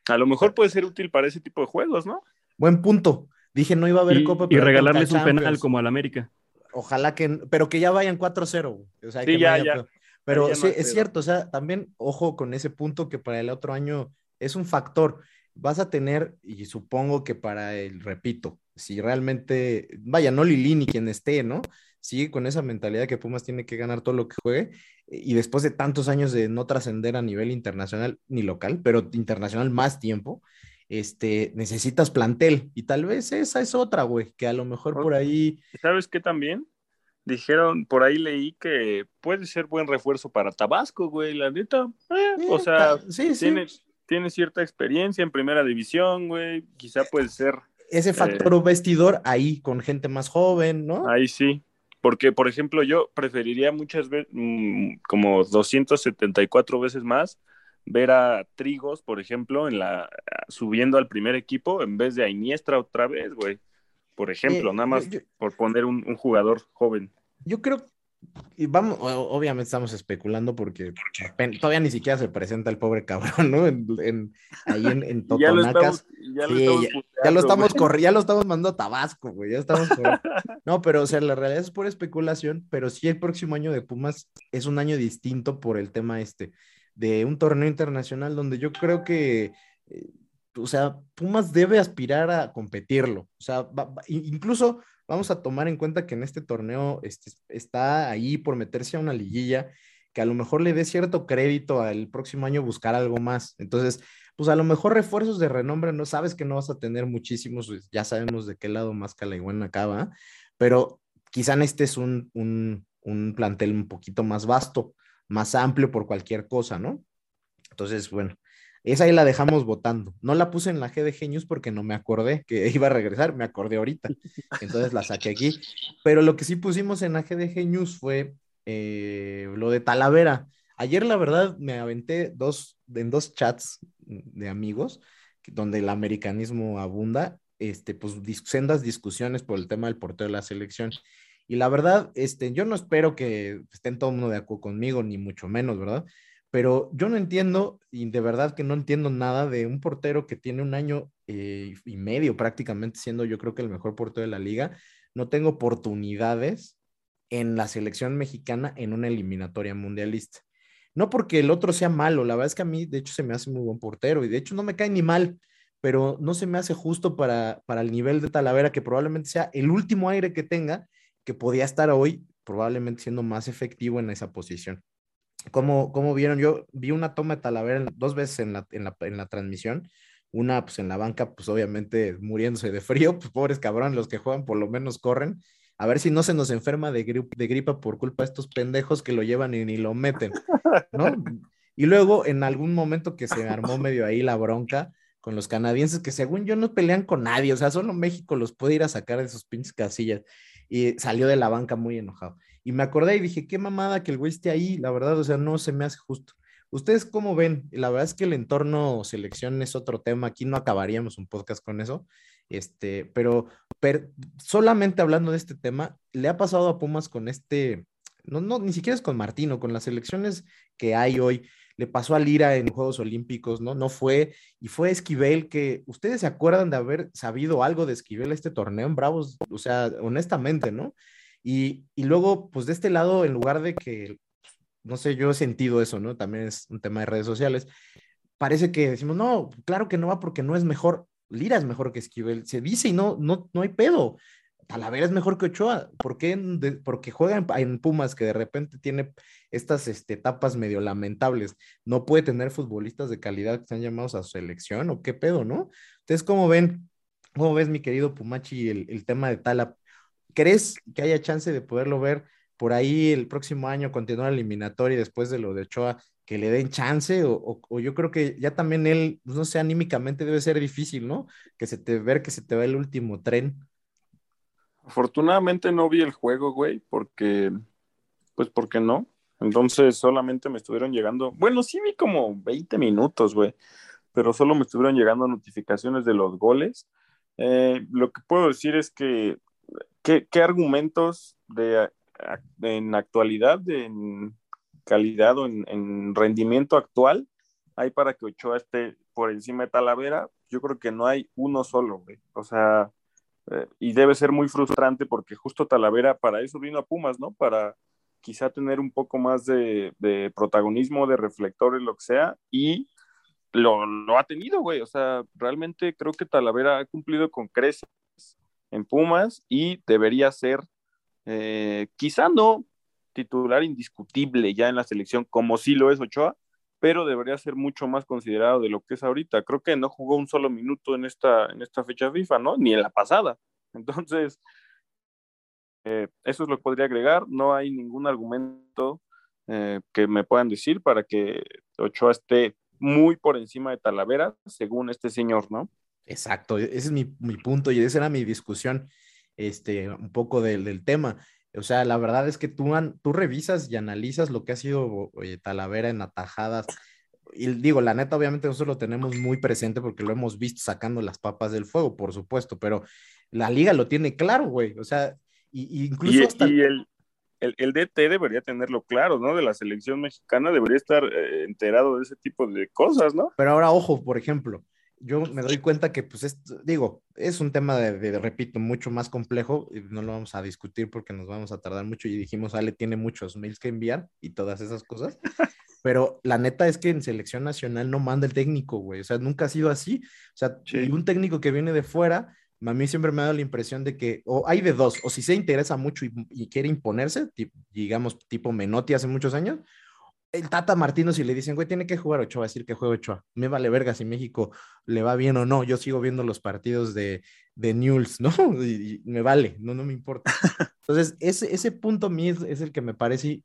A lo mejor puede ser útil para ese tipo de juegos, ¿no? Buen punto. Dije no iba a haber Y, Copa. y pero hay regalarles un penal como al América. Ojalá que, pero que ya vayan 4-0. güey. O sea, Sí, que no ya, haya ya. Pero ya sí, es pedo. cierto, o sea, también ojo con ese punto que para el otro año es un factor. Vas a tener, y supongo que para el, repito, si realmente, vaya, no Lili ni quien esté, ¿no? Sigue con esa mentalidad que Pumas tiene que ganar todo lo que juegue, y después de tantos años de no trascender a nivel internacional ni local, pero internacional más tiempo, este, necesitas plantel, y tal vez esa es otra, güey, que a lo mejor por ahí ¿Sabes qué también? Dijeron, por ahí leí que puede ser buen refuerzo para Tabasco, güey, la neta. Eh, o Eh, sea, sí, sí. tiene, tiene cierta experiencia en primera división, güey. Quizá puede ser ese factor vestidor ahí con gente más joven, ¿no? Ahí sí. Porque, por ejemplo, yo preferiría muchas veces, como 274 veces más, ver a Trigos, por ejemplo, en la subiendo al primer equipo en vez de a Iniestra otra vez, güey. Por ejemplo, Eh, nada más yo- yo- por poner un, un jugador joven. Yo creo, y vamos, obviamente estamos especulando porque todavía ni siquiera se presenta el pobre cabrón, ¿no? En, en- ahí en, en Y [LAUGHS] ya lo Totonacas. estamos, ya lo estamos ya, ya lo estamos güey. corri- ya lo estamos mandando a Tabasco, güey. Ya estamos [LAUGHS] No, pero o sea, la realidad es pura especulación, pero sí el próximo año de Pumas es un año distinto por el tema este de un torneo internacional donde yo creo que eh, o sea, Pumas debe aspirar a competirlo. O sea, incluso vamos a tomar en cuenta que en este torneo este, está ahí por meterse a una liguilla que a lo mejor le dé cierto crédito al próximo año buscar algo más. Entonces, pues a lo mejor refuerzos de renombre, no sabes que no vas a tener muchísimos, pues, ya sabemos de qué lado más Calaiguana acaba, pero quizá este es un, un, un plantel un poquito más vasto, más amplio por cualquier cosa, ¿no? Entonces, bueno, esa ahí la dejamos votando. No la puse en la GDG News porque no me acordé que [LAUGHS] iba a regresar, me acordé ahorita. Entonces la saqué aquí. Pero lo que sí pusimos en la GDG News fue eh, lo de Talavera. Ayer, la verdad, me aventé dos, en dos chats de amigos donde el americanismo abunda, este, pues dis- sendas discusiones por el tema del portero de la selección. Y la verdad, este, yo no espero que estén todo el mundo de acuerdo conmigo, ni mucho menos, ¿verdad? Pero yo no entiendo, y de verdad que no entiendo nada de un portero que tiene un año eh, y medio prácticamente siendo yo creo que el mejor portero de la liga, no tengo oportunidades en la selección mexicana en una eliminatoria mundialista. No porque el otro sea malo, la verdad es que a mí de hecho se me hace muy buen portero y de hecho no me cae ni mal, pero no se me hace justo para, para el nivel de Talavera que probablemente sea el último aire que tenga, que podía estar hoy probablemente siendo más efectivo en esa posición. Como, como vieron, yo vi una toma de Talavera dos veces en la, en la, en la transmisión, una pues en la banca, pues obviamente muriéndose de frío, pues pobres cabrones, los que juegan por lo menos corren, a ver si no se nos enferma de, gri- de gripa por culpa de estos pendejos que lo llevan y ni lo meten, ¿no? [LAUGHS] Y luego en algún momento que se armó medio ahí la bronca con los canadienses, que según yo no pelean con nadie, o sea, solo México los puede ir a sacar de sus pinches casillas, y salió de la banca muy enojado. Y me acordé y dije, qué mamada que el güey esté ahí, la verdad, o sea, no se me hace justo. ¿Ustedes cómo ven? La verdad es que el entorno selección es otro tema, aquí no acabaríamos un podcast con eso, este, pero, pero solamente hablando de este tema, le ha pasado a Pumas con este, no, no, ni siquiera es con Martino, con las selecciones que hay hoy, le pasó a Lira en Juegos Olímpicos, ¿no? No fue, y fue Esquivel que, ¿ustedes se acuerdan de haber sabido algo de Esquivel este torneo en Bravos? O sea, honestamente, ¿no? Y, y luego, pues de este lado, en lugar de que, no sé, yo he sentido eso, ¿no? También es un tema de redes sociales. Parece que decimos, no, claro que no va porque no es mejor. Lira es mejor que Esquivel. Se dice y no, no, no hay pedo. Talavera es mejor que Ochoa. ¿Por qué? Porque juega en, Pumas, que de repente tiene estas este, etapas medio lamentables. No puede tener futbolistas de calidad que están llamados a su selección o qué pedo, ¿no? Entonces, ¿cómo ven? ¿Cómo ves, mi querido Pumachi, el, el tema de Tala? ¿Crees que haya chance de poderlo ver por ahí el próximo año, continuar la eliminatoria y después de lo de Ochoa, que le den chance? O yo creo que ya también él, pues, no sé, anímicamente debe ser difícil, ¿no? Que se te ver que se te va el último tren. Afortunadamente no vi el juego, güey, porque, pues porque no. Entonces solamente me estuvieron llegando, bueno, sí vi como 20 minutos, güey, pero solo me estuvieron llegando notificaciones de los goles. Eh, lo que puedo decir es que, ¿qué, argumentos de, en actualidad, en calidad o en, rendimiento actual hay para que Ochoa esté por encima de Talavera? Yo creo que no hay uno solo, güey. O sea, eh, y debe ser muy frustrante porque justo Talavera para eso vino a Pumas, ¿no? Para quizá tener un poco más de, protagonismo, de reflectores, lo que sea, y lo, ha tenido, güey. O sea, realmente creo que Talavera ha cumplido con creces en Pumas y debería ser, eh, quizá no titular indiscutible ya en la selección, como sí lo es Ochoa, pero debería ser mucho más considerado de lo que es ahorita. Creo que no jugó un solo minuto en esta, en esta fecha FIFA, ¿no? Ni en la pasada. [LAUGHS] Entonces, eh, eso es lo que podría agregar. No hay ningún argumento eh, que me puedan decir para que Ochoa esté muy por encima de Talavera, según este señor, ¿no? Exacto, ese es mi, punto y esa era mi discusión, este, un poco del, tema. O sea, la verdad es que tú, tú revisas y analizas lo que ha sido Talavera en atajadas. Y digo, la neta, obviamente nosotros lo tenemos muy presente porque lo hemos visto sacando las papas del fuego, por supuesto, pero la liga lo tiene claro, güey. O sea, y, incluso hasta... el, el, DT debería tenerlo claro, ¿no? De la selección mexicana debería estar eh, enterado de ese tipo de cosas, ¿no? Pero ahora, ojo, por ejemplo, yo me doy cuenta que, pues, digo, es un tema de, repito, mucho más complejo y no lo vamos a discutir porque nos vamos a tardar mucho y dijimos, Ale tiene muchos mails que enviar y todas esas cosas. [LAUGHS] Pero la neta es que en selección nacional no manda el técnico, güey. O sea, nunca ha sido así. O sea, y un técnico que viene de fuera a mí siempre me ha dado la impresión de que o hay de dos, o si se interesa mucho y, quiere imponerse, digamos tipo Menotti hace muchos años, el Tata Martino si le dicen, güey, tiene que jugar Ochoa, decir que juega Ochoa. Me vale verga si México le va bien o no. Yo sigo viendo los partidos de, de News, ¿no? [LAUGHS] Y, me vale, no, no me importa. [LAUGHS] Entonces, ese, ese punto a mí es, el que me parece.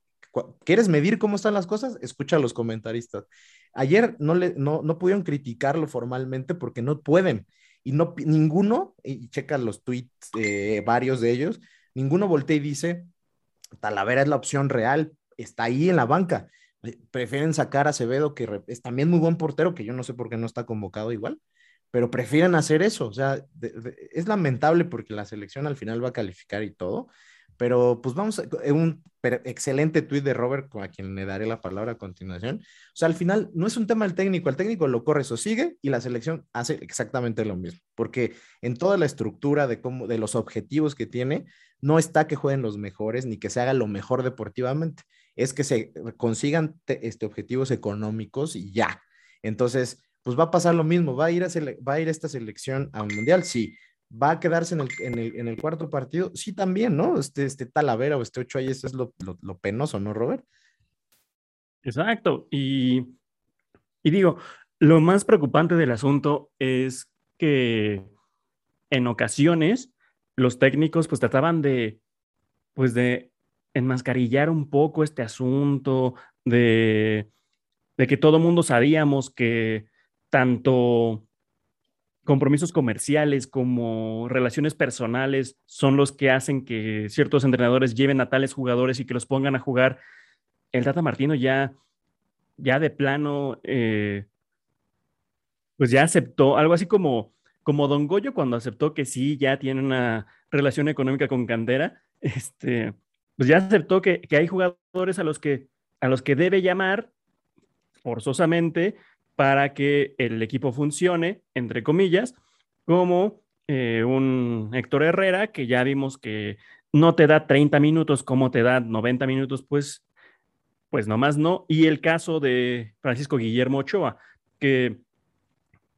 ¿Quieres medir cómo están las cosas? Escucha a los comentaristas. Ayer no, le, no, no pudieron criticarlo formalmente porque no pueden y no, ninguno, y checa los tweets, de varios de ellos, ninguno voltea y dice, Talavera es la opción real, está ahí en la banca. Eh, prefieren sacar a Acevedo, que es también muy buen portero, que yo no sé por qué no está convocado igual, pero prefieren hacer eso. O sea, es lamentable porque la selección al final va a calificar y todo, pero pues vamos a eh, un excelente tuit de Robert, a quien le daré la palabra a continuación. O sea, al final no es un tema del técnico, el técnico lo corre o sigue y la selección hace exactamente lo mismo, porque en toda la estructura de cómo de los objetivos que tiene no está que jueguen los mejores ni que se haga lo mejor deportivamente, es que se consigan este objetivos económicos y ya. Entonces, pues va a pasar lo mismo, va a ir a va a ir esta selección a un mundial, sí, va a quedarse en el, en el, en el cuarto partido, sí también, ¿no? Este, este Talavera o este ocho ahí, eso es lo, lo, penoso, ¿no, Robert? Exacto. Y, y digo, lo más preocupante del asunto es que en ocasiones los técnicos pues trataban de, pues de enmascarillar un poco este asunto, de, de que todo mundo sabíamos que tanto compromisos comerciales como relaciones personales son los que hacen que ciertos entrenadores lleven a tales jugadores y que los pongan a jugar. El Tata Martino ya, ya de plano, eh, pues ya aceptó algo así como, como Don Goyo cuando aceptó que sí, ya tiene una relación económica con Cantera, este, pues ya aceptó que, que hay jugadores a los que, a los que debe llamar forzosamente para que el equipo funcione, entre comillas, como eh, un Héctor Herrera, que ya vimos que no te da 30 minutos como te da 90 minutos, pues, pues nomás no. Y el caso de Francisco Guillermo Ochoa, que,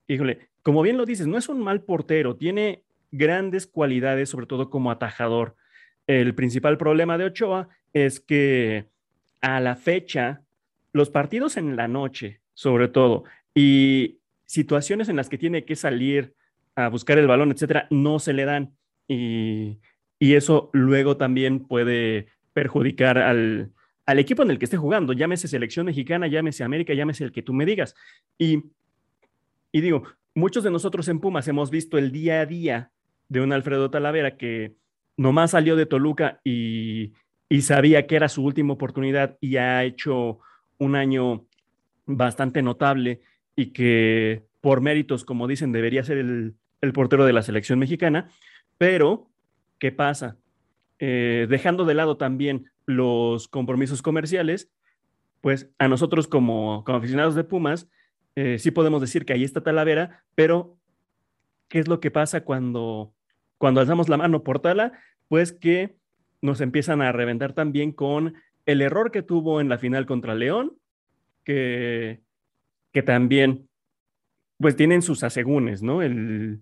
híjole, como bien lo dices, no es un mal portero, tiene grandes cualidades, sobre todo como atajador. El principal problema de Ochoa es que a la fecha, los partidos en la noche, sobre todo. Y situaciones en las que tiene que salir a buscar el balón, etcétera, no se le dan. Y, eso luego también puede perjudicar al, equipo en el que esté jugando, llámese selección mexicana, llámese América, llámese el que tú me digas. Y digo, muchos de nosotros en Pumas hemos visto el día a día de un Alfredo Talavera que nomás salió de Toluca y, y sabía que era su última oportunidad y ha hecho un año bastante notable y que por méritos, como dicen, debería ser el, el portero de la selección mexicana, pero ¿qué pasa? Eh, dejando de lado también los compromisos comerciales, pues a nosotros como, como aficionados de Pumas, eh, sí podemos decir que ahí está Talavera, pero ¿qué es lo que pasa cuando, cuando alzamos la mano por Tala? Pues que nos empiezan a reventar también con el error que tuvo en la final contra León, que, que también pues tienen sus asegúnes, ¿no? El,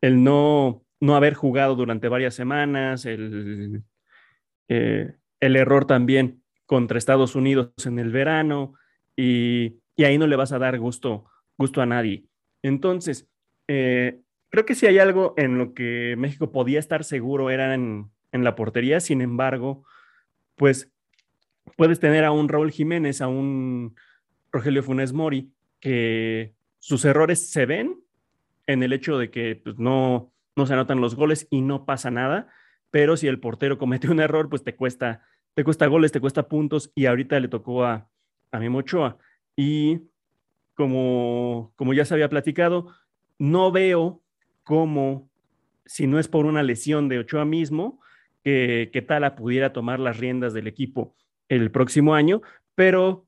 el no, no haber jugado durante varias semanas, el, eh, el error también contra Estados Unidos en el verano y, y, ahí no le vas a dar gusto, gusto a nadie. Entonces, eh, creo que si hay algo en lo que México podía estar seguro era en, en la portería, sin embargo, pues puedes tener a un Raúl Jiménez, a un Rogelio Funes Mori, que sus errores se ven en el hecho de que pues, no, no se anotan los goles y no pasa nada, pero si el portero comete un error, pues te cuesta, te cuesta goles, te cuesta puntos y ahorita le tocó a, a Memo. Y como, como ya se había platicado, no veo cómo, si no es por una lesión de Ochoa mismo, que, que Tala pudiera tomar las riendas del equipo el próximo año, pero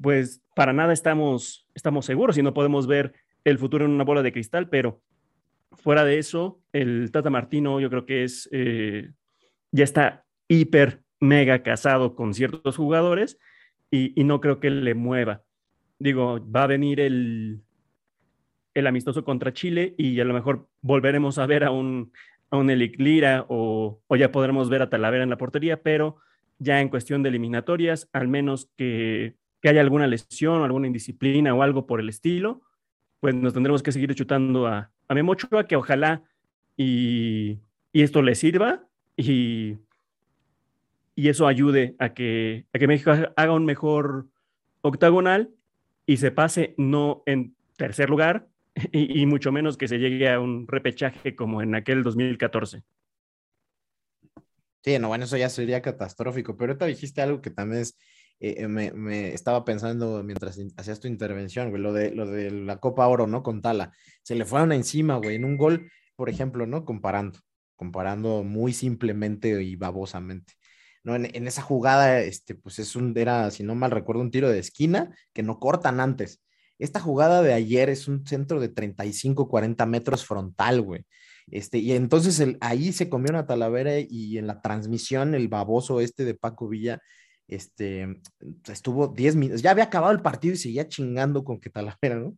pues para nada estamos, estamos seguros y no podemos ver el futuro en una bola de cristal, pero fuera de eso, el Tata Martino yo creo que es, eh, ya está hiper, mega casado con ciertos jugadores y, y, no creo que le mueva. Digo, va a venir el, el amistoso contra Chile y a lo mejor volveremos a ver a un, a un Elic o, o ya podremos ver a Talavera en la portería, pero ya en cuestión de eliminatorias, al menos que, que haya alguna lesión alguna indisciplina o algo por el estilo, pues nos tendremos que seguir chutando a, a Memo Ochoa, que ojalá y, y, esto le sirva y, y eso ayude a que, a que México haga un mejor octagonal y se pase no en tercer lugar y, mucho menos que se llegue a un repechaje como en aquel 2014. Sí, no, bueno, eso ya sería catastrófico, pero ahorita dijiste algo que también es eh, me, me, estaba pensando mientras hacías tu intervención, güey, lo de, lo de la Copa Oro, ¿no? Con Tala. Se le fueron encima, güey, en un gol, por ejemplo, ¿no? Comparando, comparando muy simplemente y babosamente. ¿no? En, en, esa jugada, este, pues es un, era, si no mal recuerdo, un tiro de esquina que no cortan antes. Esta jugada de ayer es un centro de 35, 40 metros frontal, güey. Este, y entonces ahí se comió una talavera y en la transmisión el baboso este de Paco Villa este, estuvo 10 minutos, ya había acabado el partido y seguía chingando con que Talavera, ¿no?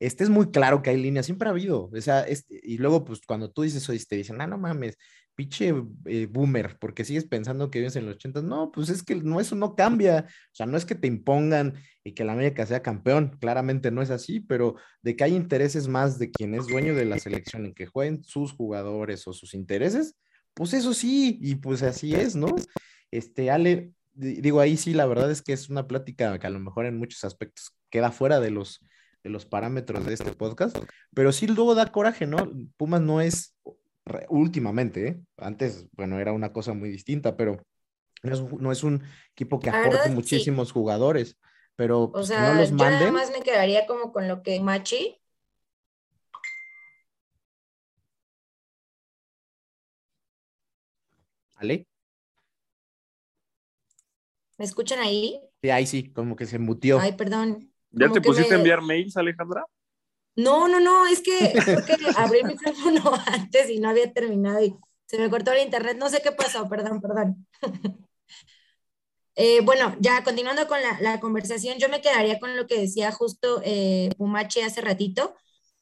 Este es muy claro que hay líneas, siempre ha habido, o sea, este, y luego pues cuando tú dices eso, te dicen, ah, no mames, pinche eh, boomer, porque sigues pensando que vives en los 80, no, pues es que no, eso no cambia, o sea, no es que te impongan y que la América sea campeón, claramente no es así, pero de que hay intereses más de quien es dueño de la selección en que jueguen sus jugadores o sus intereses, pues eso sí, y pues así es, ¿no? Este, Ale, digo, ahí sí, la verdad es que es una plática que a lo mejor en muchos aspectos queda fuera de los, de los parámetros de este podcast, pero sí luego da coraje, ¿no? Pumas no es, últimamente, ¿eh? antes, bueno, era una cosa muy distinta, pero no es, no es un equipo que aporte muchísimos sí. jugadores, pero o sea, no los manden. Yo nada más me quedaría como con lo que Machi. ¿Ale? ¿Me escuchan ahí? Sí, ahí sí, como que se mutió. Ay, perdón. ¿Ya te pusiste me... a enviar mails, Alejandra? No, no, no, es que que [LAUGHS] abrí el micrófono [LAUGHS] antes y no había terminado y se me cortó el internet. No sé qué pasó, perdón, perdón. [LAUGHS] eh, bueno, ya continuando con la, la, conversación, yo me quedaría con lo que decía justo eh, Pumache hace ratito.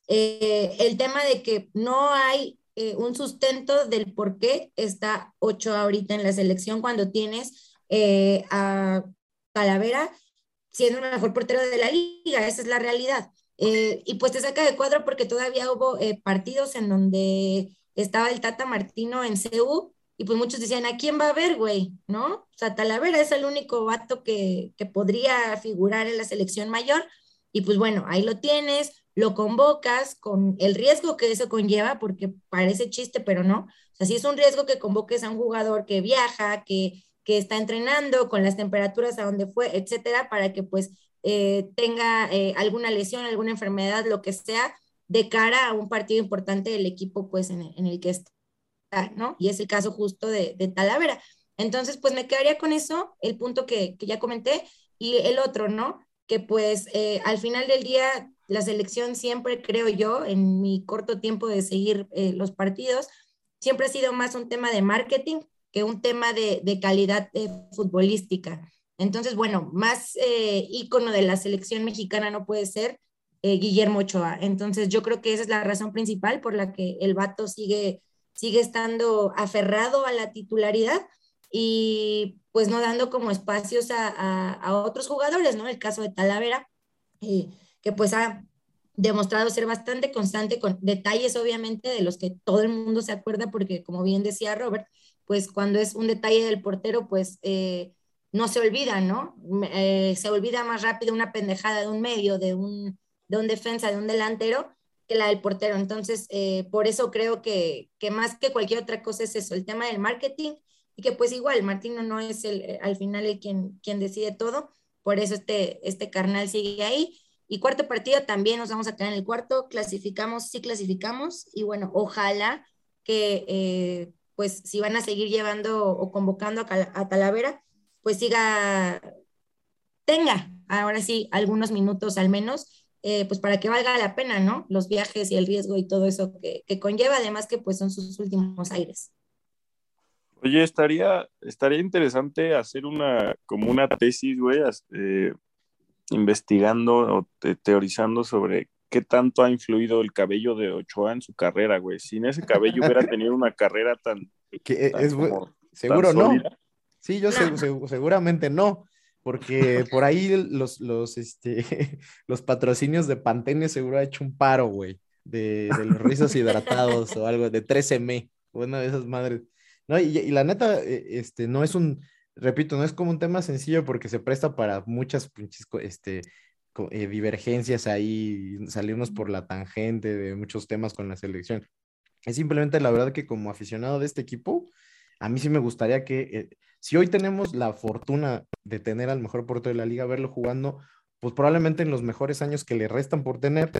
Eh, el tema de que no hay eh, un sustento del por qué está ocho ahorita en la selección cuando tienes eh, a Calavera siendo el mejor portero de la liga, esa es la realidad. Eh, y pues te saca de cuadro porque todavía hubo eh, partidos en donde estaba el Tata Martino en CU y pues muchos decían, ¿a quién va a ver, güey? ¿No? O sea, Talavera es el único vato que, que podría figurar en la selección mayor y pues bueno, ahí lo tienes, lo convocas con el riesgo que eso conlleva, porque parece chiste, pero no. O sea, sí es un riesgo que convoques a un jugador que viaja, que que está entrenando, con las temperaturas a donde fue, etcétera, para que pues eh, tenga eh, alguna lesión, alguna enfermedad, lo que sea, de cara a un partido importante del equipo pues en, el que está, ¿no? Y es el caso justo de, Talavera. Entonces, pues me quedaría con eso, el punto que, ya comenté, y el otro, ¿no? Que pues eh, al final del día la selección siempre, creo yo, en mi corto tiempo de seguir los partidos, siempre ha sido más un tema de marketing que un tema de, de calidad futbolística. Entonces, bueno, más eh, ícono de la selección mexicana no puede ser eh, Guillermo Ochoa. Entonces, yo creo que esa es la razón principal por la que el vato sigue, sigue estando aferrado a la titularidad y pues no dando como espacios a, a, otros jugadores, ¿no? El caso de Talavera, eh, que pues ha demostrado ser bastante constante con detalles obviamente de los que todo el mundo se acuerda porque como bien decía Robert, pues cuando es un detalle del portero, pues no se olvida, ¿no? Eh, se olvida más rápido una pendejada de un medio, de un, de un defensa, de un delantero, que la del portero. Entonces, eh, por eso creo que, que, más que cualquier otra cosa es eso, el tema del marketing, y que pues igual, Martino no es el, eh, al final el quien, quien decide todo, por eso este, este carnal sigue ahí. Y cuarto partido también nos vamos a quedar en el cuarto, clasificamos, sí clasificamos, y bueno, ojalá que pues si van a seguir llevando o convocando a, a Talavera, pues siga, tenga ahora sí algunos minutos al menos, eh, pues para que valga la pena, ¿no? Los viajes y el riesgo y todo eso que, conlleva, además que pues son sus últimos aires. Oye, estaría, estaría interesante hacer una, como una tesis, güey, eh, investigando o teorizando sobre qué tanto ha influido el cabello de Ochoa en su carrera, güey. Sin ese cabello hubiera tenido una carrera tan... Que es, seguro no. Sí, yo seguramente no, porque por ahí los, los, este, [LAUGHS] los patrocinios de Pantene seguro ha hecho un paro, güey, de, los rizos hidratados o algo, de 13M, una de esas madres. No, y, la neta, e, este, no es un, repito, no es como un tema sencillo porque se presta para muchas este, eh, divergencias ahí, salirnos por la tangente de muchos temas con la selección. Es simplemente la verdad que como aficionado de este equipo, a mí sí me gustaría que, eh, si hoy tenemos la fortuna de tener al mejor portero de la liga, verlo jugando, pues probablemente en los mejores años que le restan por tener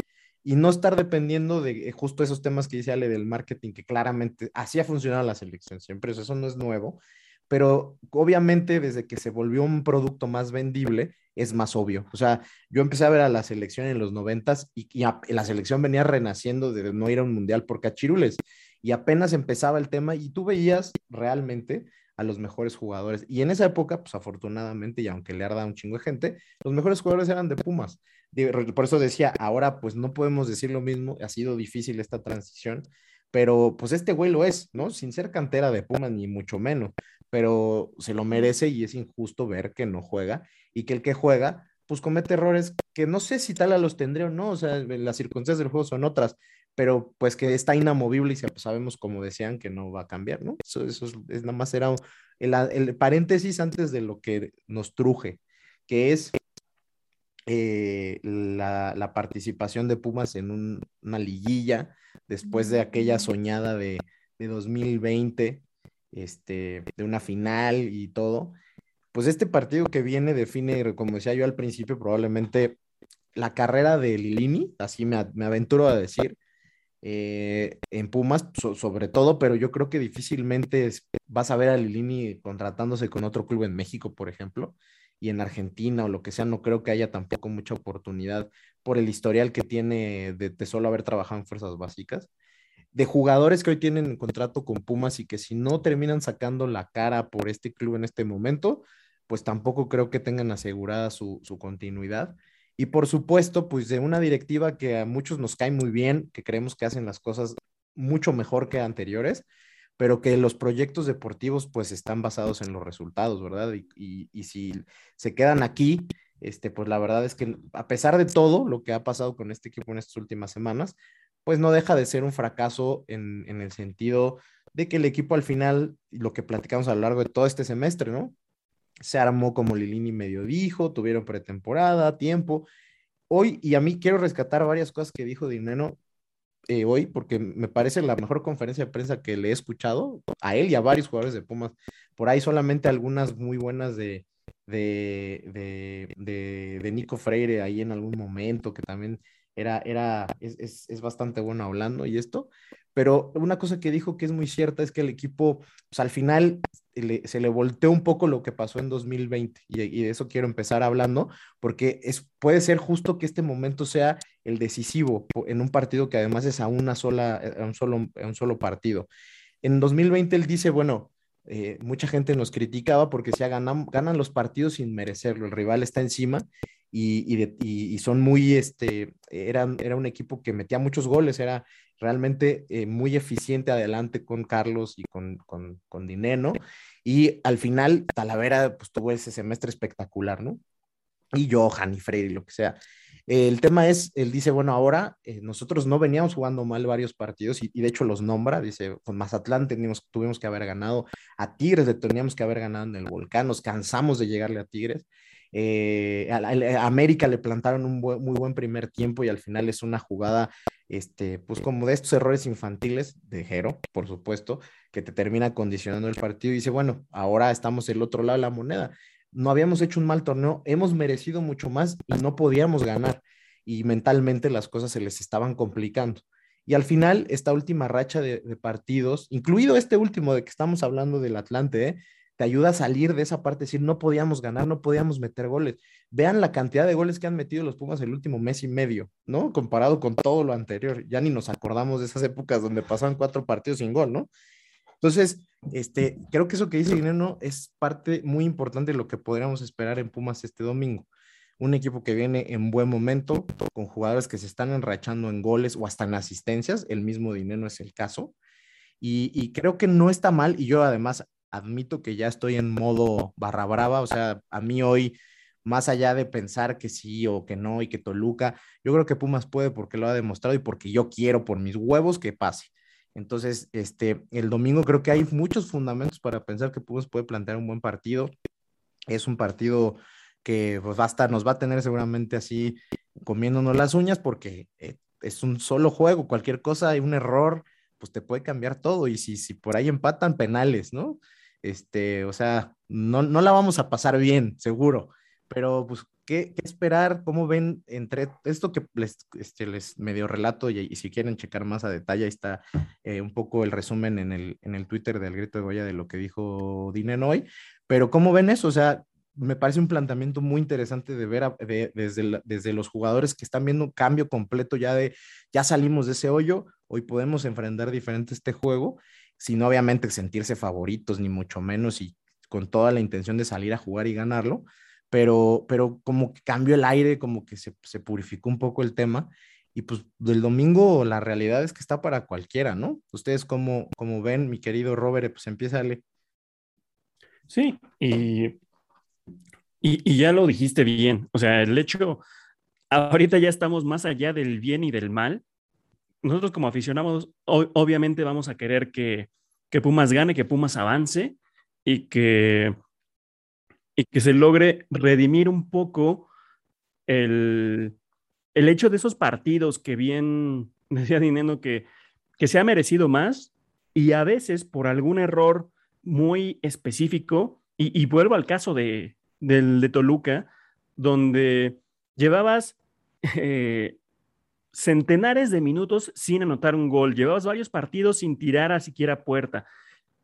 y no estar dependiendo de eh, justo esos temas que dice Ale del marketing, que claramente así ha funcionado la selección siempre, eso, no es nuevo, pero obviamente desde que se volvió un producto más vendible, es más obvio. O sea, yo empecé a ver a la selección en los noventas y la selección venía renaciendo de no ir a un mundial por cachirules y apenas empezaba el tema y tú veías realmente a los mejores jugadores. Y en esa época, pues afortunadamente, y aunque le arda un chingo de gente, los mejores jugadores eran de Pumas. Por eso decía, ahora pues no podemos decir lo mismo, ha sido difícil esta transición, pero pues este güey lo es, ¿no? Sin ser cantera de Pumas, ni mucho menos, pero se lo merece y es injusto ver que no juega y que el que juega, pues comete errores que no sé si tal a los tendría o no, o sea, las circunstancias del juego son otras, pero pues que está inamovible y sabemos, como decían, que no va a cambiar, ¿no? Eso, eso es, nada más era el, paréntesis antes de lo que nos truje, que es eh, la, participación de Pumas en una liguilla después de aquella soñada de, de 2020, este, de una final y todo. Pues este partido que viene define, como decía yo al principio, probablemente la carrera de Lilini, así me, me aventuro a decir, eh, en Pumas, sobre todo, pero yo creo que difícilmente vas a ver a Lilini contratándose con otro club en México, por ejemplo, y en Argentina o lo que sea, no creo que haya tampoco mucha oportunidad por el historial que tiene de, solo haber trabajado en fuerzas básicas. De jugadores que hoy tienen contrato con Pumas y que si no terminan sacando la cara por este club en este momento, pues tampoco creo que tengan asegurada su, su continuidad. Y por supuesto, pues de una directiva que a muchos nos cae muy bien, que creemos que hacen las cosas mucho mejor que anteriores, pero que los proyectos deportivos pues están basados en los resultados, ¿verdad? Y, y, si se quedan aquí, este, pues la verdad es que a pesar de todo lo que ha pasado con este equipo en estas últimas semanas, pues no deja de ser un fracaso en, en el sentido de que el equipo al final, lo que platicamos a lo largo de todo este semestre, ¿no? Se armó como Lilini medio dijo, tuvieron pretemporada, tiempo. Hoy, y a mí quiero rescatar varias cosas que dijo Dineno, eh, hoy porque me parece la mejor conferencia de prensa que le he escuchado a él y a varios jugadores de Pumas. Por ahí solamente algunas muy buenas de, de, de, de, Nico Freire ahí en algún momento, que también era, era, es, es, bastante bueno hablando y esto, pero una cosa que dijo que es muy cierta es que el equipo, pues al final se le volteó un poco lo que pasó en 2020 y, de eso quiero empezar hablando, porque es, puede ser justo que este momento sea el decisivo en un partido que además es a una sola, a un solo, a un solo partido. En 2020 él dice, bueno, eh, mucha gente nos criticaba porque si ganan, ganan los partidos sin merecerlo, el rival está encima y, son muy, este, eran, era un equipo que metía muchos goles, era realmente eh, muy eficiente adelante con Carlos y con, con, con Dineno. Y al final, Talavera, pues tuvo ese semestre espectacular, ¿no? Y Johan y Freire, lo que sea. El tema es, él dice, bueno, ahora eh, nosotros no veníamos jugando mal varios partidos y, de hecho los nombra, dice, con Mazatlán teníamos, tuvimos que haber ganado, a Tigres le teníamos que haber ganado en el volcán, nos cansamos de llegarle a Tigres. Eh, a, América le plantaron un muy buen primer tiempo y al final es una jugada, este, pues como de estos errores infantiles de Jero, por supuesto, que te termina condicionando el partido y dice, bueno, ahora estamos el otro lado de la moneda no habíamos hecho un mal torneo, hemos merecido mucho más y no podíamos ganar. Y mentalmente las cosas se les estaban complicando. Y al final, esta última racha de, partidos, incluido este último de que estamos hablando del Atlante, ¿eh? Te ayuda a salir de esa parte, decir, no podíamos ganar, no podíamos meter goles. Vean la cantidad de goles que han metido los Pumas el último mes y medio, ¿no? Comparado con todo lo anterior. Ya ni nos acordamos de esas épocas donde pasaban cuatro partidos sin gol, ¿no? Entonces, este, creo que eso que dice Guineno es parte muy importante de lo que podríamos esperar en Pumas este domingo. Un equipo que viene en buen momento, con jugadores que se están enrachando en goles o hasta en asistencias, el mismo Dinero es el caso. Y, creo que no está mal, y yo además admito que ya estoy en modo barra brava, o sea, a mí hoy, más allá de pensar que sí o que no y que Toluca, yo creo que Pumas puede porque lo ha demostrado y porque yo quiero por mis huevos que pase. Entonces, este, el domingo creo que hay muchos fundamentos para pensar que Pumas puede plantear un buen partido. Es un partido que pues, va a estar, nos va a tener seguramente así comiéndonos las uñas porque eh, es un solo juego, cualquier cosa, hay un error, pues te puede cambiar todo. Y si, si por ahí empatan penales, ¿no? Este, o sea, no, no la vamos a pasar bien, seguro, pero pues ¿Qué, esperar? ¿Cómo ven entre esto que les, este, les medio relato y, si quieren checar más a detalle, ahí está eh, un poco el resumen en el, en el Twitter del Grito de Goya de lo que dijo Dinen hoy, pero ¿cómo ven eso? O sea, me parece un planteamiento muy interesante de ver desde, desde los jugadores que están viendo un cambio completo ya de, ya salimos de ese hoyo, hoy podemos enfrentar diferente este juego, sin obviamente sentirse favoritos, ni mucho menos, y con toda la intención de salir a jugar y ganarlo, pero, pero como que cambió el aire, como que se, se purificó un poco el tema. Y pues del domingo la realidad es que está para cualquiera, ¿no? Ustedes como, como ven, mi querido Robert, pues empieza Sí, y, y, y, ya lo dijiste bien. O sea, el hecho, ahorita ya estamos más allá del bien y del mal. Nosotros como aficionados, obviamente vamos a querer que, que Pumas gane, que Pumas avance y que y que se logre redimir un poco el, hecho de esos partidos que bien [LAUGHS] decía Dineno que, que se ha merecido más y a veces por algún error muy específico, y, vuelvo al caso de, del de Toluca, donde llevabas [LAUGHS] eh, centenares de minutos sin anotar un gol, llevabas varios partidos sin tirar a siquiera puerta,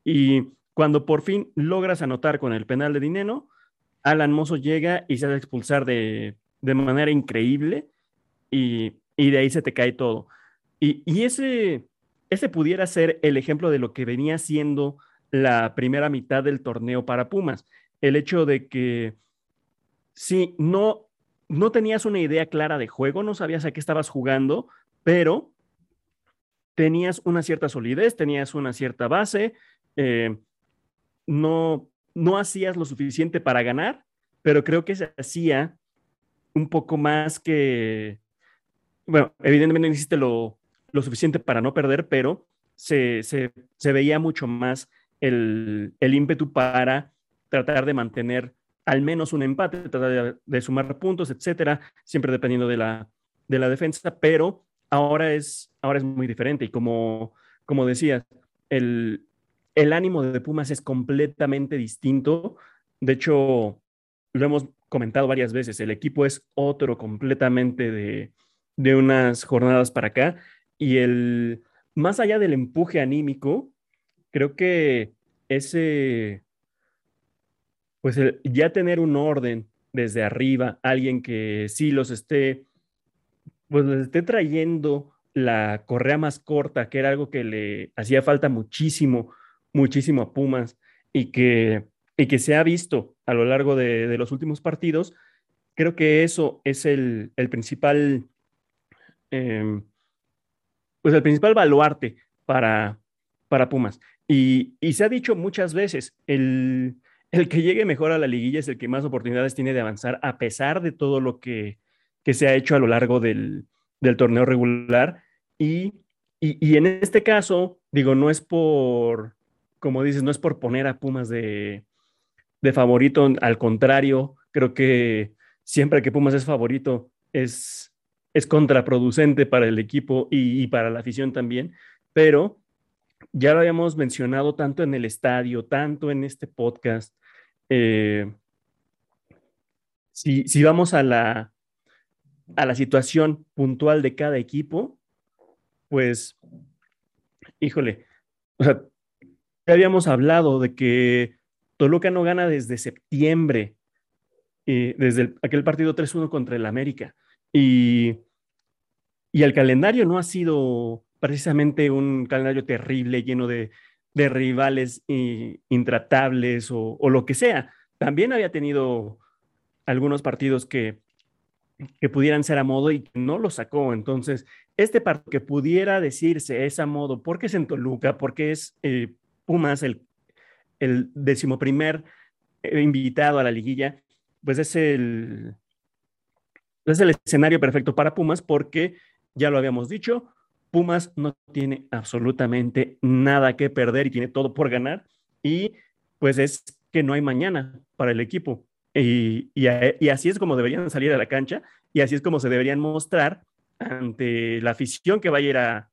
y cuando por fin logras anotar con el penal de Dineno, Alan Mozo llega y se hace expulsar de, manera increíble y, de ahí se te cae todo. Y, ese, ese pudiera ser el ejemplo de lo que venía siendo la primera mitad del torneo para Pumas. El hecho de que si no, no tenías una idea clara de juego, no sabías a qué estabas jugando, pero tenías una cierta solidez, tenías una cierta base, eh, no, no hacías lo suficiente para ganar, pero creo que se hacía un poco más que, bueno, evidentemente no hiciste lo, suficiente para no perder, pero se, veía mucho más el, ímpetu para tratar de mantener al menos un empate, tratar de, sumar puntos, etcétera, siempre dependiendo de la, de la defensa, pero ahora es, ahora es muy diferente y como, como decías, el, el ánimo de Pumas es completamente distinto. De hecho, lo hemos comentado varias veces, el equipo es otro completamente de, de unas jornadas para acá y el, más allá del empuje anímico, creo que ese, pues ya tener un orden desde arriba, alguien que sí los esté, pues les esté trayendo la correa más corta, que era algo que le hacía falta muchísimo, muchísimo a Pumas y que, y que se ha visto a lo largo de, los últimos partidos, creo que eso es el, principal, em, pues el principal baluarte para, para Pumas. Y, se ha dicho muchas veces, el, que llegue mejor a la liguilla es el que más oportunidades tiene de avanzar a pesar de todo lo que, se ha hecho a lo largo del, torneo regular. Y, en este caso, digo, no es por, como dices, no es por poner a Pumas de, favorito, al contrario, creo que siempre que Pumas es favorito es, es contraproducente para el equipo y, y para la afición también, pero ya lo habíamos mencionado tanto en el estadio, tanto en este podcast. Eh, si, vamos a la, a la situación puntual de cada equipo, pues, híjole, ya habíamos hablado de que Toluca no gana desde septiembre, eh, desde aquel partido 3-1 contra el América. Y, y el calendario no ha sido precisamente un calendario terrible, lleno de, rivales intratables o, lo que sea. También había tenido algunos partidos que, que pudieran ser a modo y no lo sacó. Entonces, este partido que pudiera decirse es a modo porque es en Toluca, porque es eh, Pumas el, el decimoprimer eh, invitado a la liguilla, pues es el, es el escenario perfecto para Pumas porque, ya lo habíamos dicho, Pumas no tiene absolutamente nada que perder y tiene todo por ganar. Y pues es que no hay mañana para el equipo. Y, así es como deberían salir a la cancha y así es como se deberían mostrar ante la afición que va a ir a,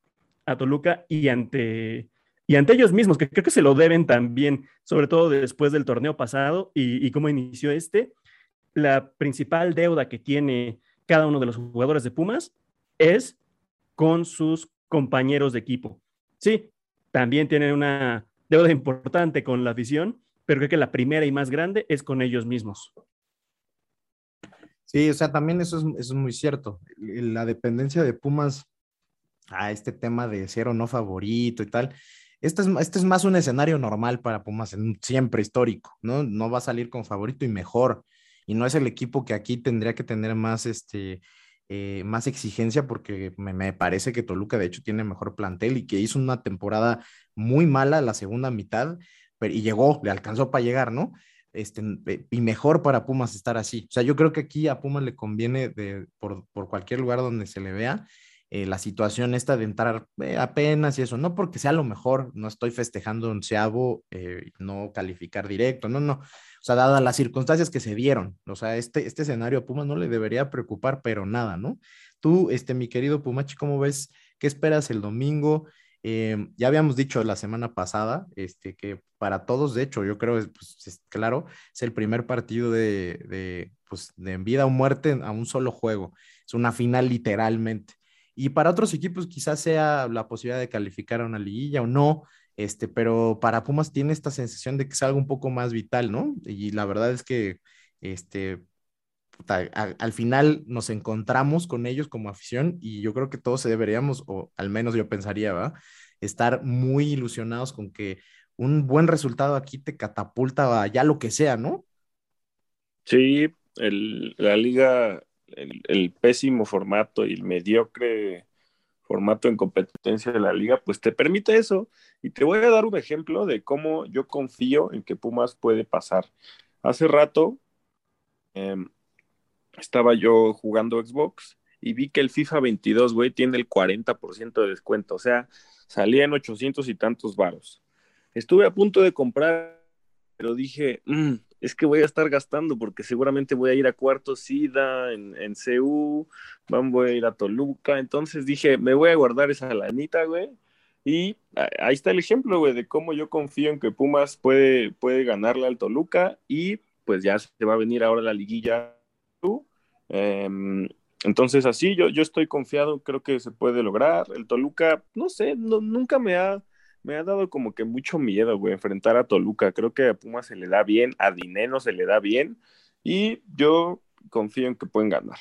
Toluca y ante, y ante ellos mismos, que creo que se lo deben también, sobre todo después del torneo pasado y, y cómo inició este. La principal deuda que tiene cada uno de los jugadores de Pumas es con sus compañeros de equipo. Sí, también tienen una deuda importante con la afición, pero creo que la primera y más grande es con ellos mismos. Sí, o sea, también eso es, muy cierto. La dependencia de Pumas a este tema de ser o no favorito y tal, este es, este es más un escenario normal para Pumas, siempre histórico, ¿no? No va a salir con favorito y mejor. Y no es el equipo que aquí tendría que tener más, este, eh, más exigencia porque me, parece que Toluca de hecho tiene mejor plantel y que hizo una temporada muy mala la segunda mitad pero, y llegó, le alcanzó para llegar, ¿no? Este, y mejor para Pumas estar así. O sea, yo creo que aquí a Pumas le conviene de, por, por cualquier lugar donde se le vea eh, la situación esta de entrar eh, apenas y eso, no porque sea lo mejor, no estoy festejando un seabo, no calificar directo, no, no, o sea, dadas las circunstancias que se dieron, o sea, este, este escenario a Pumas no le debería preocupar, pero nada, ¿no? Tú, este, mi querido Pumachi, ¿cómo ves? ¿Qué esperas el domingo? Em, ya habíamos dicho la semana pasada este, que para todos, de hecho, yo creo, pues, claro, es el primer partido de, de, pues, de vida o muerte a un solo juego. Es una final literalmente. Y para otros equipos quizás sea la posibilidad de calificar a una liguilla o no, este, pero para Pumas tiene esta sensación de que es algo un poco más vital, ¿no? Y la verdad es que, este, al final nos encontramos con ellos como afición y yo creo que todos deberíamos, o al menos yo pensaría, ¿va? Estar muy ilusionados con que un buen resultado aquí te catapulta a ya lo que sea, ¿no? Sí, el, la liga, el, pésimo formato y el mediocre formato en competencia de la liga, pues te permite eso. Y te voy a dar un ejemplo de cómo yo confío en que Pumas puede pasar. Hace rato em, estaba yo jugando Xbox y vi que el FIFA 22, güey, tiene el 40% de descuento. O sea, salía en 800 y tantos varos. Estuve a punto de comprar pero dije, mm, es que voy a estar gastando porque seguramente voy a ir a Cuarto Sida en, en CU, voy a ir a Toluca, entonces dije, me voy a guardar esa lanita, güey. Y ahí está el ejemplo, güey, de cómo yo confío en que Pumas puede, puede ganarle al Toluca y pues ya se va a venir ahora la liguilla. Em, entonces así yo, yo estoy confiado, creo que se puede lograr. El Toluca, no sé, nunca me ha me ha dado como que mucho miedo, güey, enfrentar a Toluca. Creo que a Puma se le da bien, a Dineno se le da bien y yo confío en que pueden ganar.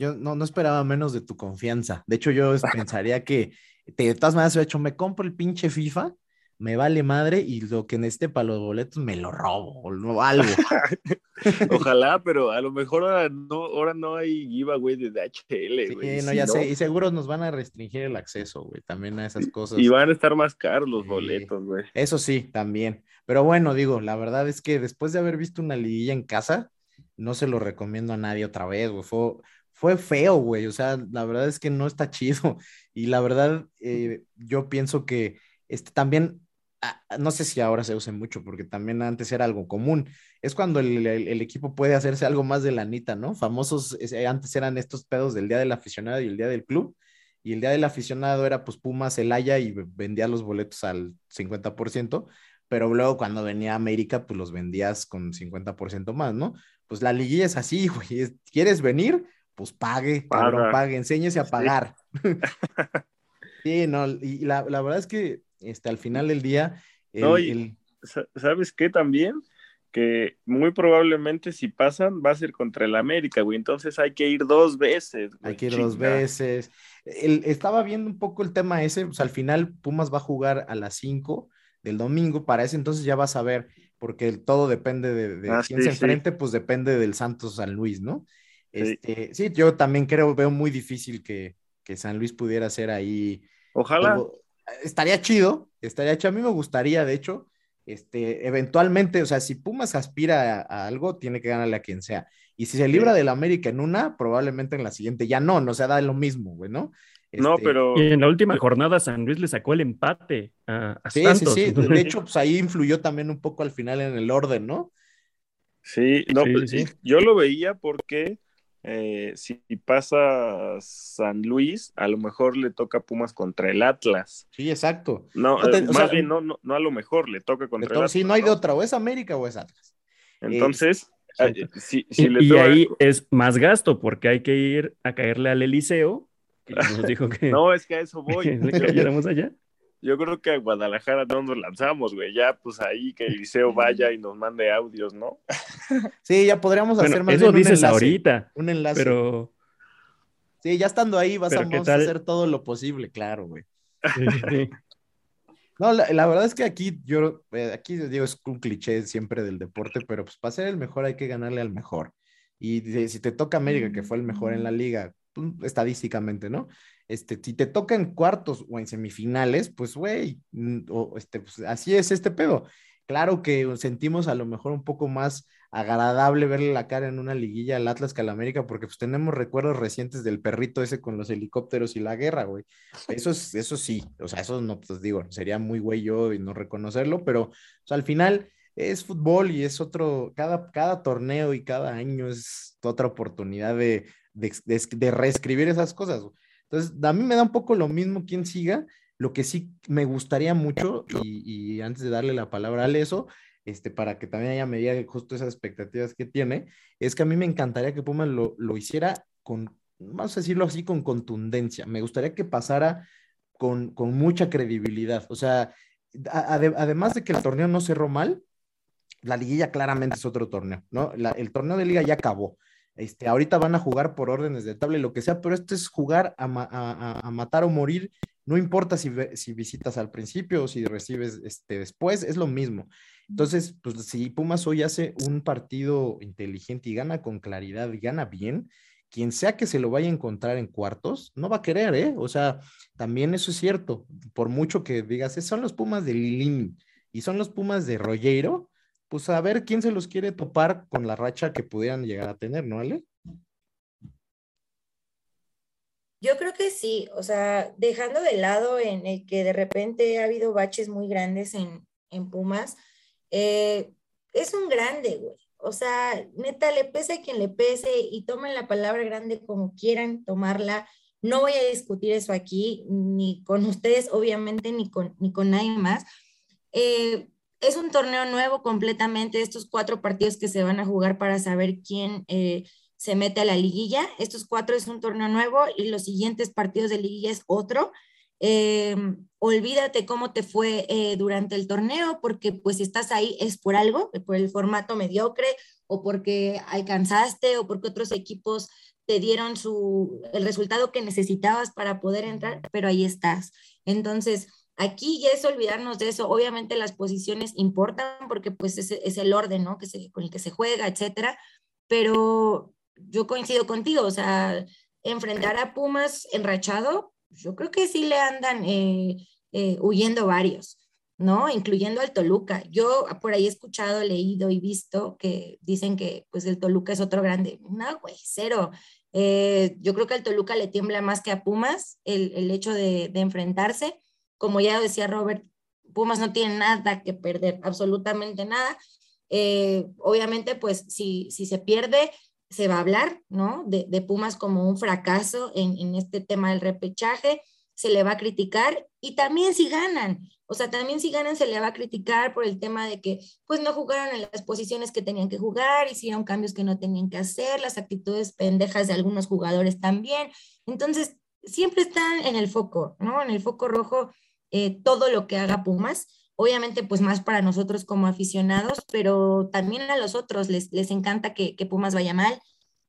Yo no, no esperaba menos de tu confianza. De hecho, yo [LAUGHS] pensaría que de todas maneras, he hecho, me compro el pinche FIFA me vale madre y lo que necesite para los boletos me lo robo o algo. [LAUGHS] Ojalá, pero a lo mejor ahora no, ahora no hay giveaway de DHL, güey. Sí, no, ya sé, y seguro nos van a restringir el acceso, güey, también a esas cosas. Y van a estar más caros los boletos, güey. Eso sí, también. Pero bueno, digo, la verdad es que después de haber visto una liguilla en casa, no se lo recomiendo a nadie otra vez, güey. Fue, fue feo, güey. O sea, la verdad es que no está [LAUGHS] chido. Y la verdad, eh, yo pienso que este, también no sé si ahora se use mucho, porque también antes era algo común. Es cuando el, equipo puede hacerse algo más de lanita, ¿no? Famosos, eh, antes eran estos pedos del día del aficionado y el día del club. Y el día del aficionado era pues Pumas, Celaya y vendía los boletos al 50%, pero luego cuando venía América, pues los vendías con 50% más, ¿no? Pues la liguilla es así, [LAUGHS] güey. ¿Quieres venir? Pues pague, cabrón, pague, enséñese a pagar. [LAUGHS] Sí, no, y la, la verdad es que este, al final del día. ¿Sabes qué también? Que muy probablemente si pasan va a ser contra el América, güey. Entonces hay que ir dos veces. hay que ir dos veces. estaba viendo un poco el tema ese, pues al final Pumas va a jugar a las 5 del domingo, para ese entonces ya vas a ver, porque todo depende de, ah, quién se enfrente, pues depende del Santos San Luis, ¿no? Este, sí. yo también creo, veo muy difícil que, que San Luis pudiera ser ahí. Ojalá estaría chido, estaría chido. A mí me gustaría, de hecho, este, eventualmente, o sea, si Pumas aspira a, algo, tiene que ganarle a quien sea. Y si se libra del América en una, probablemente en la siguiente ya no, no se da lo mismo, güey, ¿no? no, este, pero. Y en la última jornada, San Luis le sacó el empate a, sí, Sí, sí, [LAUGHS] De hecho, pues ahí influyó también un poco al final en el orden, ¿no? Sí, no, pues, yo lo veía porque eh, si pasa San Luis, a lo mejor le toca Pumas contra el Atlas. Sí, exacto. No, eh, más bien, no, no, a lo mejor le toca contra el Atlas. Sí, no hay de otra, o es América o es Atlas. Entonces, eh, y, ahí es más gasto porque hay que ir a caerle al Eliseo. nos dijo que... [LAUGHS] no, es que a eso voy. [LAUGHS] le cayéramos allá. Yo creo que a Guadalajara no nos lanzamos, güey. Ya, pues ahí que el liceo vaya y nos mande audios, ¿no? [LAUGHS] Sí, ya podríamos hacer más eso dices ahorita. Un enlace. Pero. Sí, ya estando ahí vas a, hacer todo lo posible, claro, güey. No, la, verdad es que aquí yo, eh, aquí digo, es un cliché siempre del deporte, pero pues para ser el mejor hay que ganarle al mejor. Y si te toca América, que fue el mejor en la liga, estadísticamente, ¿no? Este, si te toca en cuartos o en semifinales, pues, güey, mm, este, pues, así es este pedo. Claro que sentimos a lo mejor un poco más agradable verle la cara en una liguilla al Atlas que al América, porque pues tenemos recuerdos recientes del perrito ese con los helicópteros y la guerra, güey. Eso es, eso sí, o sea, eso no, pues digo, sería muy güey yo no reconocerlo, pero al final es fútbol y es otro, cada, cada torneo y cada año es otra oportunidad de, de, de reescribir esas cosas. Entonces, a mí me da un poco lo mismo quien siga. Lo que sí me gustaría mucho, y, antes de darle la palabra a eso, este, para que también ella me diga justo esas expectativas que tiene, es que a mí me encantaría que Pumas lo, lo hiciera con, vamos a decirlo así, con contundencia. Me gustaría que pasara con, con mucha credibilidad. O sea, además de que el torneo no cerró mal, la liguilla claramente es otro torneo, ¿no? el torneo de liga ya acabó. Este, ahorita van a jugar por órdenes de tabla y lo que sea, pero esto es jugar a, matar o morir. No importa si, si, visitas al principio o si recibes este, después, es lo mismo. Entonces, pues si Pumas hoy hace un partido inteligente y gana con claridad y gana bien, quien sea que se lo vaya a encontrar en cuartos, no va a querer, ¿eh? O sea, también eso es cierto. Por mucho que digas, son los Pumas de Lilín y son los Pumas de Rollero, pues a ver quién se los quiere topar con la racha que pudieran llegar a tener, ¿no, Ale? Yo creo que sí, o sea, dejando de lado en el que de repente ha habido baches muy grandes en, Pumas, Eh, es un grande, güey. O sea, neta, le pese a quien le pese y tomen la palabra grande como quieran tomarla. No voy a discutir eso aquí, ni con ustedes, obviamente, ni con, ni con nadie más. Eh, es un torneo nuevo completamente, estos cuatro partidos que se van a jugar para saber quién eh, se mete a la liguilla. Estos cuatro es un torneo nuevo y los siguientes partidos de liguilla es otro. Eh, olvídate cómo te fue eh, durante el torneo, porque pues si estás ahí es por algo, por el formato mediocre o porque alcanzaste o porque otros equipos te dieron su, el resultado que necesitabas para poder entrar, pero ahí estás. Entonces, aquí ya es olvidarnos de eso. Obviamente las posiciones importan porque pues es, es el orden, ¿no? Que se, con el que se juega, etcétera. Pero yo coincido contigo, o sea, enfrentar a Pumas enrachado, yo creo que sí le andan eh, eh, huyendo varios, ¿no? Incluyendo al Toluca. Yo por ahí he escuchado, leído y visto que dicen que pues el Toluca es otro grande. No, güey, cero. Eh, yo creo que al Toluca le tiembla más que a Pumas el, el hecho de, de, enfrentarse. Como ya decía Robert, Pumas no tiene nada que perder, absolutamente nada. obviamente, pues si, si se pierde, se va a hablar, ¿no? De, de Pumas como un fracaso en, en, este tema del repechaje, se le va a criticar y también si ganan, o sea, también si ganan se le va a criticar por el tema de que pues no jugaron en las posiciones que tenían que jugar, hicieron cambios que no tenían que hacer, las actitudes pendejas de algunos jugadores también. Entonces, siempre están en el foco, ¿no? En el foco rojo eh, todo lo que haga Pumas obviamente pues más para nosotros como aficionados, pero también a los otros les, les encanta que, que Pumas vaya mal,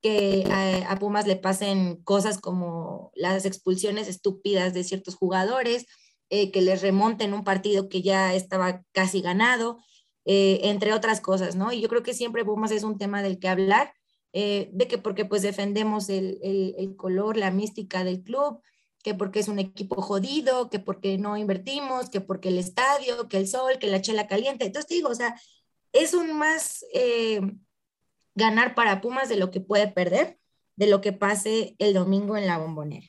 que a, Pumas le pasen cosas como las expulsiones estúpidas de ciertos jugadores, eh, que les remonten un partido que ya estaba casi ganado, eh, entre otras cosas, ¿no? Y yo creo que siempre Pumas es un tema del que hablar, de que porque pues defendemos el, el color, la mística del club, que porque es un equipo jodido, que porque no invertimos, que porque el estadio, que el sol, que la chela caliente. Entonces digo, o sea, es un más eh, ganar para Pumas de lo que puede perder, de lo que pase el domingo en la bombonera.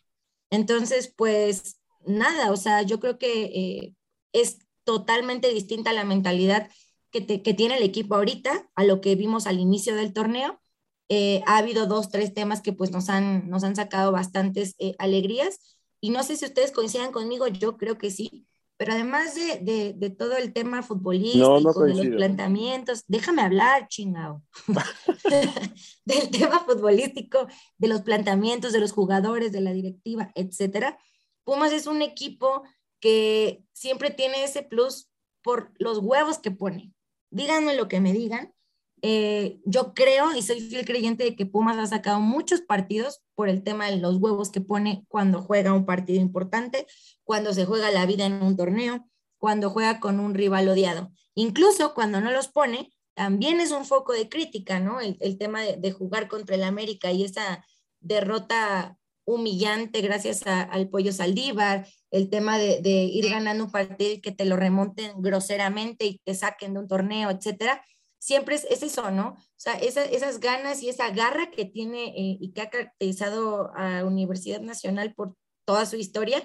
Entonces, pues nada, o sea, yo creo que eh, es totalmente distinta la mentalidad que, te, que, tiene el equipo ahorita a lo que vimos al inicio del torneo. Eh, ha habido dos, tres temas que pues nos han, nos han sacado bastantes eh, alegrías y no sé si ustedes coincidan conmigo, yo creo que sí, pero además de, de, de todo el tema futbolístico, no, no de los planteamientos, déjame hablar, chingado, [LAUGHS] [LAUGHS] del tema futbolístico, de los planteamientos de los jugadores, de la directiva, etcétera. Pumas es un equipo que siempre tiene ese plus por los huevos que pone. Díganme lo que me digan, eh, yo creo y soy fiel creyente de que Pumas ha sacado muchos partidos por el tema de los huevos que pone cuando juega un partido importante, cuando se juega la vida en un torneo, cuando juega con un rival odiado. Incluso cuando no los pone, también es un foco de crítica, ¿no? El, el tema de, de, jugar contra el América y esa derrota humillante gracias a, al pollo Saldívar, el tema de, de ir ganando un partido y que te lo remonten groseramente y te saquen de un torneo, etcétera siempre es, es, eso, ¿no? O sea, esa, esas ganas y esa garra que tiene eh, y que ha caracterizado a Universidad Nacional por toda su historia,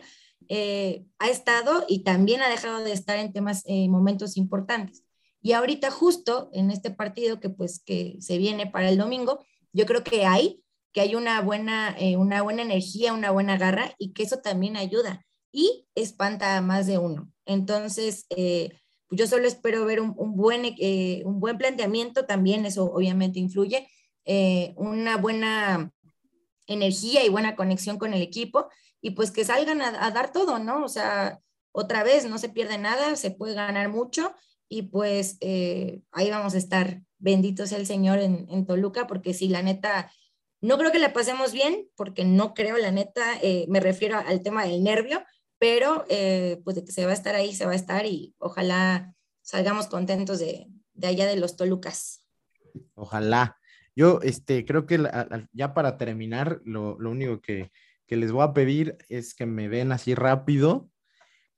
eh, ha estado y también ha dejado de estar en temas, eh, momentos importantes. Y ahorita justo en este partido que pues que se viene para el domingo, yo creo que hay, que hay una buena, una buena energía, una buena garra y que eso también ayuda y espanta a más de uno. Entonces, pues yo solo espero ver un, buen, eh, un buen planteamiento, también eso obviamente influye, eh, una buena energía y buena conexión con el equipo y pues que salgan a, dar todo, ¿no? O sea, otra vez no se pierde nada, se puede ganar mucho y pues eh, ahí vamos a estar, bendito sea el Señor en, en, Toluca, porque si la neta, no creo que la pasemos bien, porque no creo, la neta, me refiero al tema del nervio, pero eh, pues que se va a estar ahí, se va a estar y ojalá salgamos contentos de, de allá de los Tolucas. Ojalá. Yo este, creo que ya para terminar, lo, lo único que, que, les voy a pedir es que me den así rápido.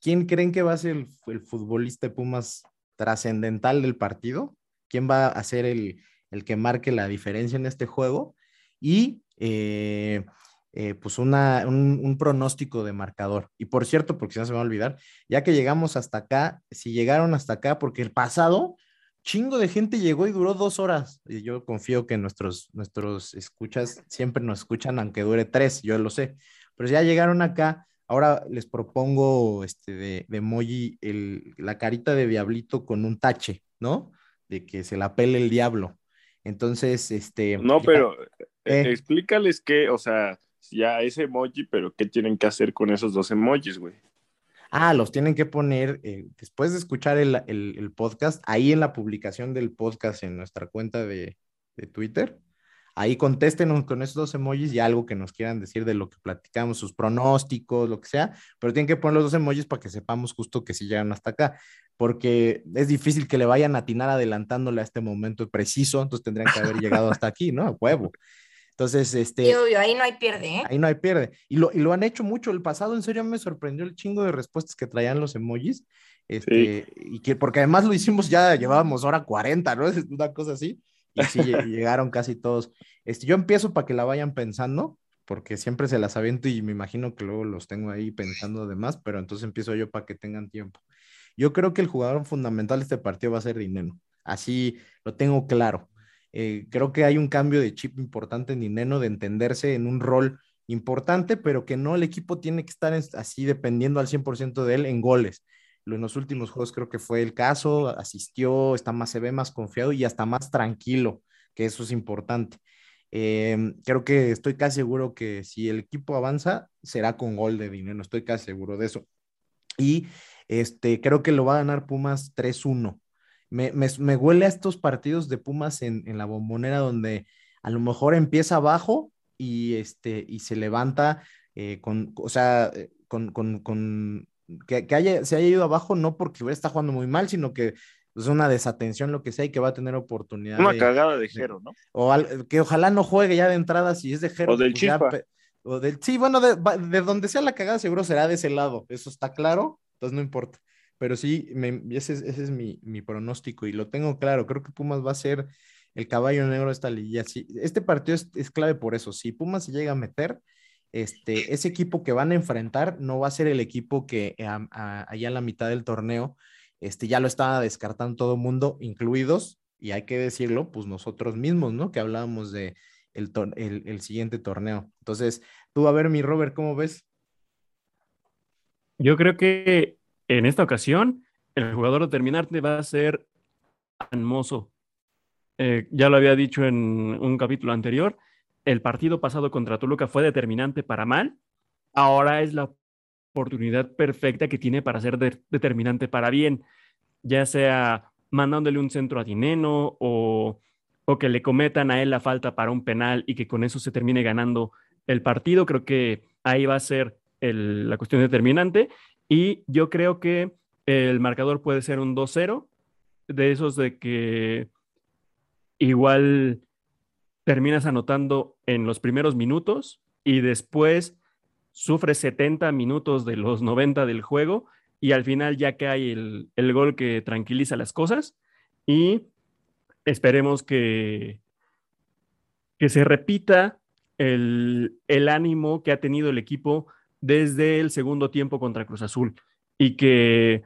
¿Quién creen que va a ser el, el futbolista de Pumas trascendental del partido? ¿Quién va a ser el, el, que marque la diferencia en este juego? Y eh, eh, pues una, un, un, pronóstico de marcador. Y por cierto, porque si no se me va a olvidar, ya que llegamos hasta acá, si llegaron hasta acá, porque el pasado, chingo de gente llegó y duró dos horas. Y yo confío que nuestros, nuestros escuchas siempre nos escuchan, aunque dure tres, yo lo sé. Pero ya llegaron acá. Ahora les propongo este de, de emoji el, la carita de diablito con un tache, ¿no? De que se la pele el diablo. Entonces, este. No, ya- pero eh, explícales qué, o sea, ya ese emoji, pero qué tienen que hacer con esos dos emojis, güey. Ah, los tienen que poner eh, después de escuchar el, el- podcast, ahí en la publicación del podcast en nuestra cuenta de, de Twitter. Ahí contéstenos con esos dos emojis y algo que nos quieran decir de lo que platicamos, sus pronósticos, lo que sea, pero tienen que poner los dos emojis para que sepamos justo que sí llegaron hasta acá, porque es difícil que le vayan a atinar adelantándole a este momento preciso, entonces tendrían que haber llegado hasta aquí, ¿no? A huevo. Entonces, este... Sí, obvio, ahí no hay pierde, ¿eh? Ahí no hay pierde. Y lo, y lo han hecho mucho. El pasado, en serio, me sorprendió el chingo de respuestas que traían los emojis. Este, y que, porque además lo hicimos ya, llevábamos hora 40, ¿no? [LAUGHS] Es una cosa así. Y sí, lle- llegaron casi todos. Este, yo empiezo para que la vayan pensando, porque siempre se las aviento y me imagino que luego los tengo ahí pensando además, pero entonces empiezo yo para que tengan tiempo. Yo creo que el jugador fundamental de este partido va a ser Dineno. Así lo tengo claro. Eh, creo que hay un cambio de chip importante en Dineno de entenderse en un rol importante, pero que no el equipo tiene que estar así dependiendo al 100% de él en goles. En los últimos juegos creo que fue el caso, asistió, está más, se ve más confiado y hasta más tranquilo, que eso es importante. Eh, creo que estoy casi seguro que si el equipo avanza, será con gol de Dineno, estoy casi seguro de eso. Y este, creo que lo va a ganar Pumas 3-1. Me, me, me huele a estos partidos de Pumas en, en la bombonera donde a lo mejor empieza abajo y, este, y se levanta eh, con, o sea, eh, con, con, con que, que haya, se haya ido abajo no porque está jugando muy mal, sino que es una desatención, lo que sea, y que va a tener oportunidad. Una de- cagada de Jero, ¿no? o al- que ojalá no juegue ya de entrada si es de Jero. O del pues Chispa. o del, sí, bueno, de, de donde sea la cagada seguro será de ese lado, eso está claro, entonces no importa. Pero sí, ese, es- mi, pronóstico y lo tengo claro, creo que Pumas va a ser el caballo negro de esta liguilla. Sí, este partido es, clave por eso, si Pumas se llega a meter, este, ese equipo que van a enfrentar no va a ser el equipo que a- allá en la mitad del torneo este, ya lo estaba descartando todo el mundo, incluidos, y hay que decirlo, pues nosotros mismos, ¿no? Que hablábamos de el, el siguiente torneo. Entonces, tú a ver, mi Robert, ¿cómo ves? Yo creo que en esta ocasión el jugador determinante va a ser Mozo. Eh, ya lo había dicho en un capítulo anterior, el partido pasado contra Toluca fue determinante para mal, ahora es la oportunidad perfecta que tiene para ser de- determinante para bien, ya sea mandándole un centro a Dineno o, que le cometan a él la falta para un penal y que con eso se termine ganando el partido. Creo que ahí va a ser la cuestión determinante y yo creo que el marcador puede ser un 2-0, de esos de que igual terminas anotando en los primeros minutos y después sufres 70 minutos de los 90 del juego y al final ya cae el, el gol que tranquiliza las cosas. Y esperemos que, que se repita el, el ánimo que ha tenido el equipo desde el segundo tiempo contra Cruz Azul y que,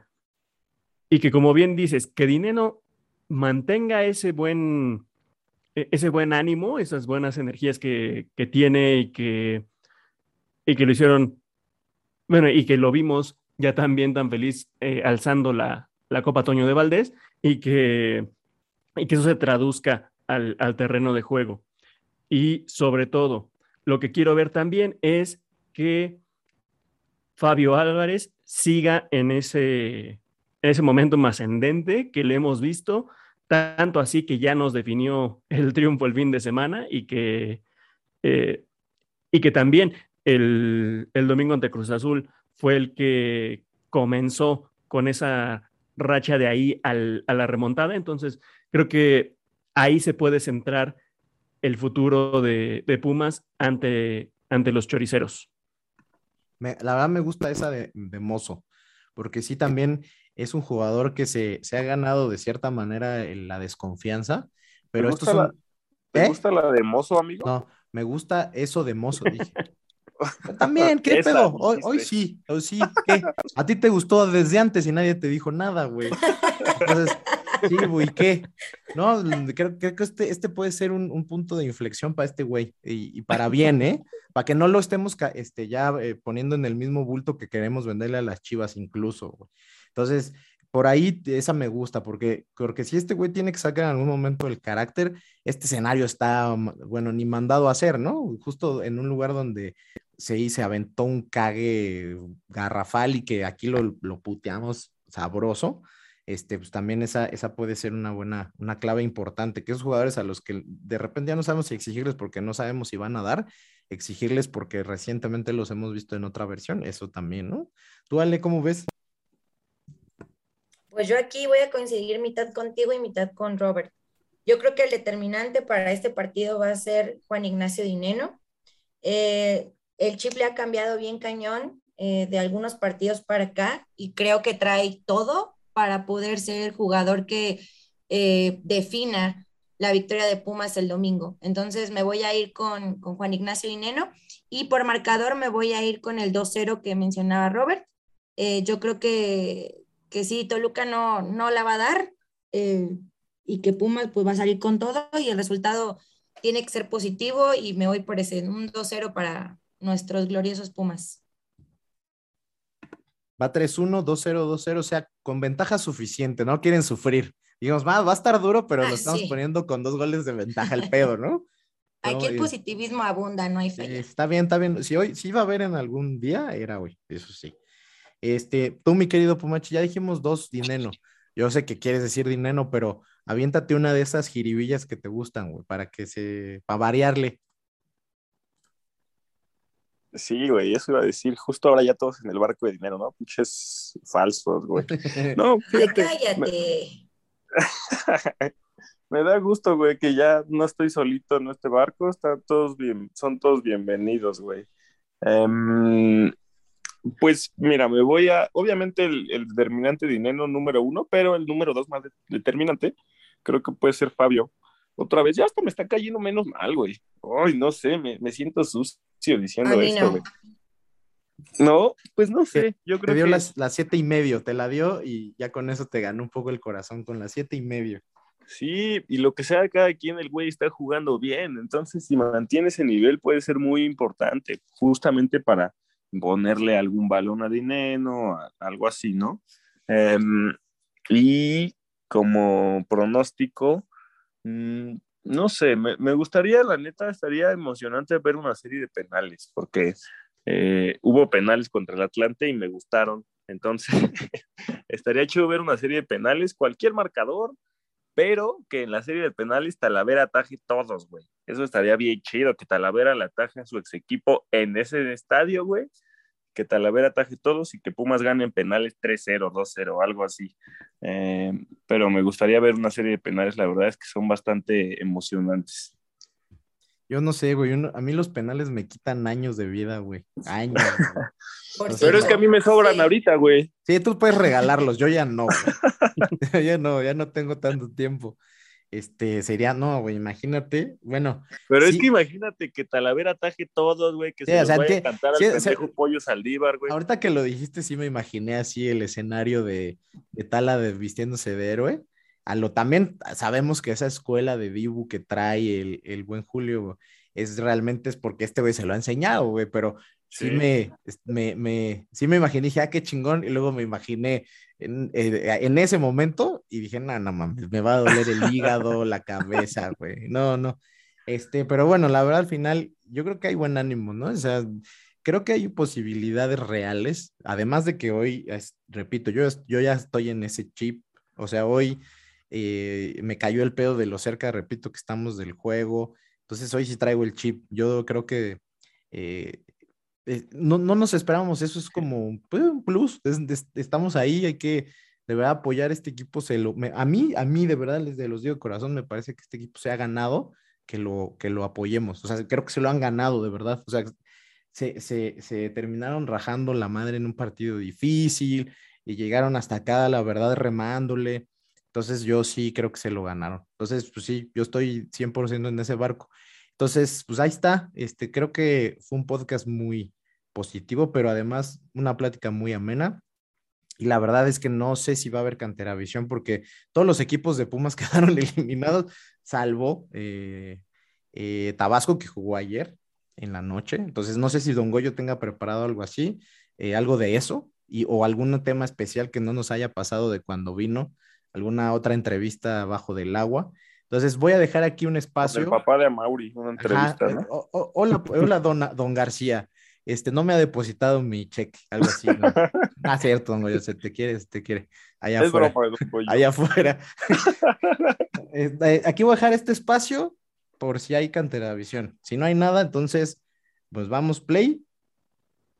y que como bien dices, que Dineno mantenga ese buen, e- ese buen ánimo, esas buenas energías que, que tiene y que, y que lo hicieron, bueno, y que lo vimos ya también tan feliz eh, alzando la, la Copa Toño de Valdés y que, y que eso se traduzca al, al terreno de juego. Y sobre todo, lo que quiero ver también es que Fabio Álvarez siga en ese, en ese momento ascendente que le hemos visto, tanto así que ya nos definió el triunfo el fin de semana y que, eh, y que también el, el domingo ante Cruz Azul fue el que comenzó con esa racha de ahí al- a la remontada. Entonces, creo que ahí se puede centrar el futuro de, de Pumas ante, ante los choriceros. Me- la verdad me gusta esa de, de Mozo, porque sí también es un jugador que se, se ha ganado de cierta manera en la desconfianza, pero ¿Te estos gusta, son... la, ¿te ¿Eh? gusta la de Mozo, amigo? No, me gusta eso de Mozo, dije. [LAUGHS] [LAUGHS] También, ¿qué Esa, pedo? Hoy, sí, hoy sí, ¿qué? A ti te gustó desde antes y nadie te dijo nada, güey. Entonces, Sí, güey, ¿qué? No, creo, creo que este, este puede ser un, un punto de inflexión para este güey y, y para bien, ¿eh? Para que no lo estemos este, ya eh, poniendo en el mismo bulto que queremos venderle a las chivas incluso, güey. Entonces, por ahí esa me gusta, porque, porque si este güey tiene que sacar en algún momento el carácter, este escenario está, mm, bueno, ni mandado a hacer, ¿no? Justo en un lugar donde se, se aventó un cague garrafal y que aquí lo, lo puteamos sabroso, este, pues también esa, esa puede ser una buena, una clave importante, que esos jugadores a los que de repente ya no sabemos si exigirles porque no sabemos si van a dar, exigirles porque recientemente los hemos visto en otra versión, eso también, ¿no? Tú, Ale, ¿cómo ves? Pues yo aquí voy a coincidir mitad contigo y mitad con Robert. Yo creo que el determinante para este partido va a ser Juan Ignacio Dineno. Eh, el chip le ha cambiado bien cañón eh, de algunos partidos para acá y creo que trae todo para poder ser el jugador que eh, defina la victoria de Pumas el domingo. Entonces me voy a ir con, con Juan Ignacio Dineno y por marcador me voy a ir con el 2-0 que mencionaba Robert. Yo creo que, que sí, Toluca no, no la va a dar eh, y que Pumas pues va a salir con todo y el resultado tiene que ser positivo y me voy por ese, un 2-0 para nuestros gloriosos Pumas. Va 3-1, 2-0, 2-0, o sea, con ventaja suficiente, no quieren sufrir. Digamos, va, va a estar duro, pero Ah, lo estamos sí. poniendo con dos goles de ventaja el pedo, ¿no? [LAUGHS] Aquí el positivismo abunda, no hay Eh, falla. Está bien, está bien. Si hoy, si iba a haber en algún día, era hoy, eso sí. Este, tú, mi querido Pumachi, ya dijimos dos dinero. Yo sé que quieres decir dinero, pero aviéntate una de esas jiribillas que te gustan, güey, para que se, para variarle. Sí, güey, eso iba a decir. Justo ahora ya todos en el barco de dinero, ¿no? Pinches falsos, güey. [LAUGHS] No, fíjate. cállate. [LAUGHS] Me da gusto, güey, que ya no estoy solito en este barco, están todos bien, son todos bienvenidos, güey. Em, pues mira, me voy a, obviamente el, el determinante dinero número uno, pero el número dos más de- determinante, creo que puede ser Fabio. Otra vez, ya hasta me está cayendo menos mal, güey. Ay, no sé, me, me siento sucio diciendo A mí esto, no. güey. No, pues no sé, yo Te creo dio que... las, las siete y medio, te la dio y ya con eso te ganó un poco el corazón con las siete y medio. Sí, y lo que sea cada quien, el güey está jugando bien. Entonces, si mantiene ese nivel, puede ser muy importante, justamente para ponerle algún balón a Dineno, algo así, ¿no? Em, y como pronóstico, mm, no sé, me, me gustaría, la neta, estaría emocionante ver una serie de penales, porque eh, hubo penales contra el Atlante y me gustaron. Entonces, [LAUGHS] estaría chido ver una serie de penales, cualquier marcador, pero que en la serie de penales Talavera ataje todos, güey. Eso estaría bien chido, que Talavera le ataje a su ex equipo en ese estadio, güey. Que Talavera ataje todos y que Pumas gane en penales 3-0, 2-0, algo así. Eh, pero me gustaría ver una serie de penales, la verdad es que son bastante emocionantes. Yo no sé, güey, uno- a mí los penales me quitan años de vida, güey. Años. güey. [LAUGHS] Por Pero es que a mí me sobran Sí. ahorita, güey. Sí, tú puedes regalarlos, yo ya no, güey. Yo [LAUGHS] [LAUGHS] ya no, ya no tengo tanto tiempo. Este, sería, no, güey, imagínate, bueno, Pero es que imagínate que Talavera ataje todos, güey, que Sí, se o los sea, vaya que- a cantar sí, al o sea, pendejo Pollo Saldívar, güey. ahorita que lo dijiste, sí me imaginé así el escenario de, de Tala de vistiéndose de héroe. A lo también sabemos que esa escuela de Dibu que trae el, el buen Julio es realmente es porque este güey se lo ha enseñado, güey, pero sí, Sí. me, me, me, sí me imaginé, dije, ah, qué chingón, y luego me imaginé en, eh, en ese momento y dije, no, no mames, me va a doler el hígado, la cabeza, güey, no, no, este, pero bueno, la verdad al final, yo creo que hay buen ánimo, ¿no? O sea, creo que hay posibilidades reales, además de que hoy, es- repito, yo, yo ya estoy en ese chip, o sea, hoy eh, me cayó el pedo de lo cerca, repito, que estamos del juego, entonces hoy sí traigo el chip, yo creo que eh, eh, no, no nos esperábamos, eso es como pues, un plus, es- es- estamos ahí, hay que de verdad apoyar este equipo, se lo, a mí, a mí de verdad les de los digo de corazón, me parece que este equipo se ha ganado, que lo, que lo apoyemos, o sea, creo que se lo han ganado de verdad, o sea, se, se, se terminaron rajando la madre en un partido difícil y llegaron hasta acá, la verdad, remándole. Entonces yo sí creo que se lo ganaron. Entonces, pues sí, yo estoy 100% en ese barco. Entonces, pues ahí está. Este, creo que fue un podcast muy positivo, pero además una plática muy amena. Y la verdad es que no sé si va a haber cantera visión porque todos los equipos de Pumas [LAUGHS] quedaron eliminados, salvo eh, eh, Tabasco que jugó ayer en la noche. Entonces no sé si Don Goyo tenga preparado algo así, eh, algo de eso, y, o algún tema especial que no nos haya pasado de cuando vino, alguna otra entrevista bajo del agua. Entonces voy a dejar aquí un espacio. El papá de Amauri, una entrevista, Ajá, ¿no? hola, hola [LAUGHS] don, don García este, no me ha depositado mi cheque, algo así. ¿no? [LAUGHS] ah, cierto, no, yo sé, te quieres, te quiere. Allá es afuera. broma, allá afuera. [LAUGHS] Este, Aquí voy a dejar este espacio por si hay visión. Si no hay nada, entonces, pues vamos play.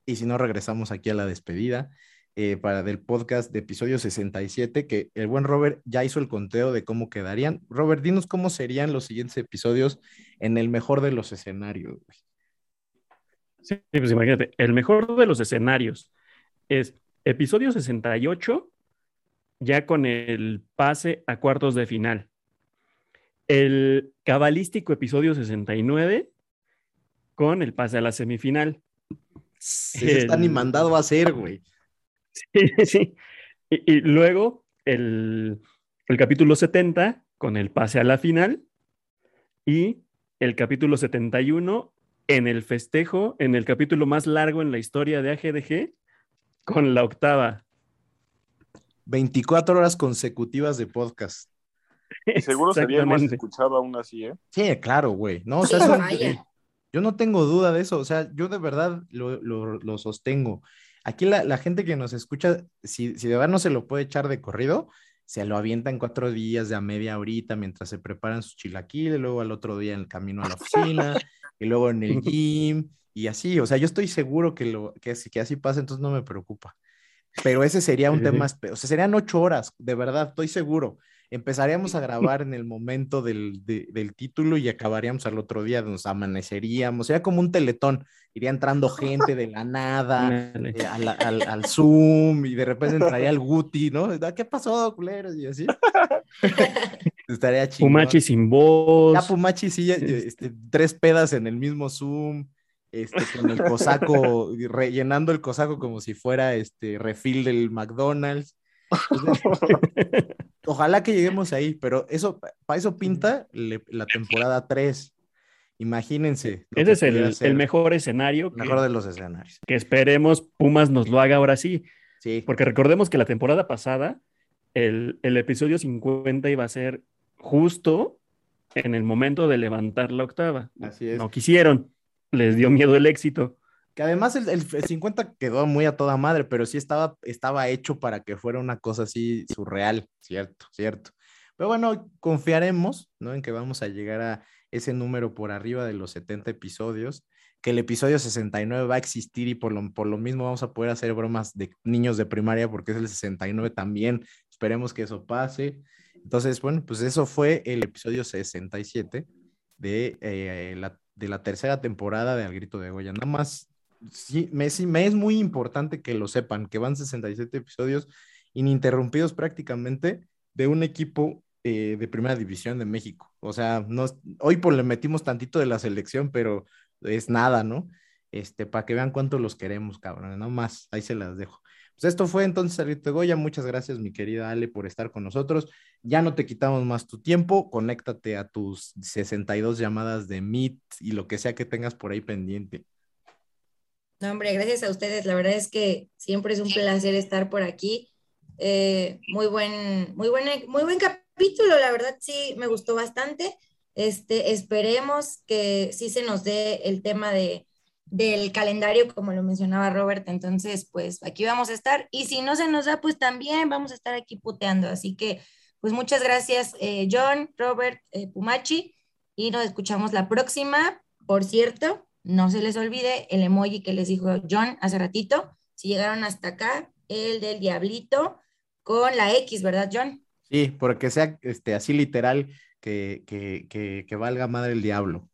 Y si no, regresamos aquí a la despedida eh, para del podcast de episodio 67, que el buen Robert ya hizo el conteo de cómo quedarían. Robert, dinos cómo serían los siguientes episodios en el mejor de los escenarios. Güey. Sí, pues imagínate, el mejor de los escenarios es episodio 68, ya con el pase a cuartos de final. El cabalístico episodio 69, con el pase a la semifinal. Sí, el... está ni mandado a hacer, güey. [LAUGHS] Sí, sí. Y, y luego el, el capítulo 70, con el pase a la final. Y el capítulo 71 en el festejo, en el capítulo más largo en la historia de AGDG, con la octava. 24 horas consecutivas de podcast. Y seguro sería el más escuchado aún así, ¿eh? Sí, claro, güey. No, o sea, yo no tengo duda de eso. O sea, yo de verdad lo, lo, lo sostengo. Aquí la, la, gente que nos escucha, si, si de verdad no se lo puede echar de corrido, se lo avientan cuatro días de a media horita mientras se preparan sus chilaquiles, luego al otro día en el camino a la oficina, [LAUGHS] y luego en el gym, y así. O sea, yo estoy seguro que, lo, que, que así pasa, entonces no me preocupa. Pero ese sería un tema, o sea, serían ocho horas, de verdad, estoy seguro. Empezaríamos a [LAUGHS] grabar en el momento del, de, del título y acabaríamos al otro día, nos amaneceríamos, sería como un teletón, iría entrando gente de la nada eh, al, al, al, Zoom y de repente entraría el Guti, ¿no? ¿Qué pasó, culeros? Y así. [LAUGHS] Estaría chido. Pumachi sin voz. Ya Pumachi sí, este, tres pedas en el mismo Zoom. Este, con el cosaco, rellenando el cosaco como si fuera este refil del McDonald's. [LAUGHS] Ojalá que lleguemos ahí, pero eso, para eso pinta le, la temporada 3. Imagínense. Ese es el, el, mejor escenario. Que, mejor de los escenarios. Que esperemos Pumas nos lo haga ahora sí. Sí. Porque recordemos que la temporada pasada, el, el episodio 50 iba a ser justo en el momento de levantar la octava. Así es. No quisieron les dio miedo el éxito. Que además el, el, 50 quedó muy a toda madre, pero sí estaba, estaba hecho para que fuera una cosa así surreal, cierto, cierto. Pero bueno, confiaremos, ¿no? En que vamos a llegar a ese número por arriba de los 70 episodios, que el episodio 69 va a existir y por lo, por lo mismo vamos a poder hacer bromas de niños de primaria porque es el 69 también. Esperemos que eso pase. Entonces, bueno, pues eso fue el episodio 67 de eh, la de la tercera temporada de Al Grito de Goya. Nada más, sí, me, me es muy importante que lo sepan, que van 67 episodios ininterrumpidos prácticamente de un equipo eh, de primera división de México. O sea, no, hoy por le metimos tantito de la selección, pero es nada, ¿no? Este, para que vean cuánto los queremos, cabrón, no más, ahí se las dejo. Pues esto fue entonces de Goya. Muchas gracias, mi querida Ale, por estar con nosotros. Ya no te quitamos más tu tiempo. Conéctate a tus 62 llamadas de Meet y lo que sea que tengas por ahí pendiente. No, hombre, gracias a ustedes. La verdad es que siempre es un placer estar por aquí. Eh, muy buen, muy buen, muy buen capítulo, la verdad sí me gustó bastante. Este, esperemos que sí se nos dé el tema de, del calendario, como lo mencionaba Robert. Entonces, pues aquí vamos a estar. Y si no se nos da, pues también vamos a estar aquí puteando. Así que, pues muchas gracias, eh, John, Robert, eh, Pumachi. Y nos escuchamos la próxima. Por cierto, no se les olvide el emoji que les dijo John hace ratito. Si llegaron hasta acá, el del diablito con la X, ¿verdad, John? Sí, porque sea este, así literal que, que, que, que valga madre el diablo.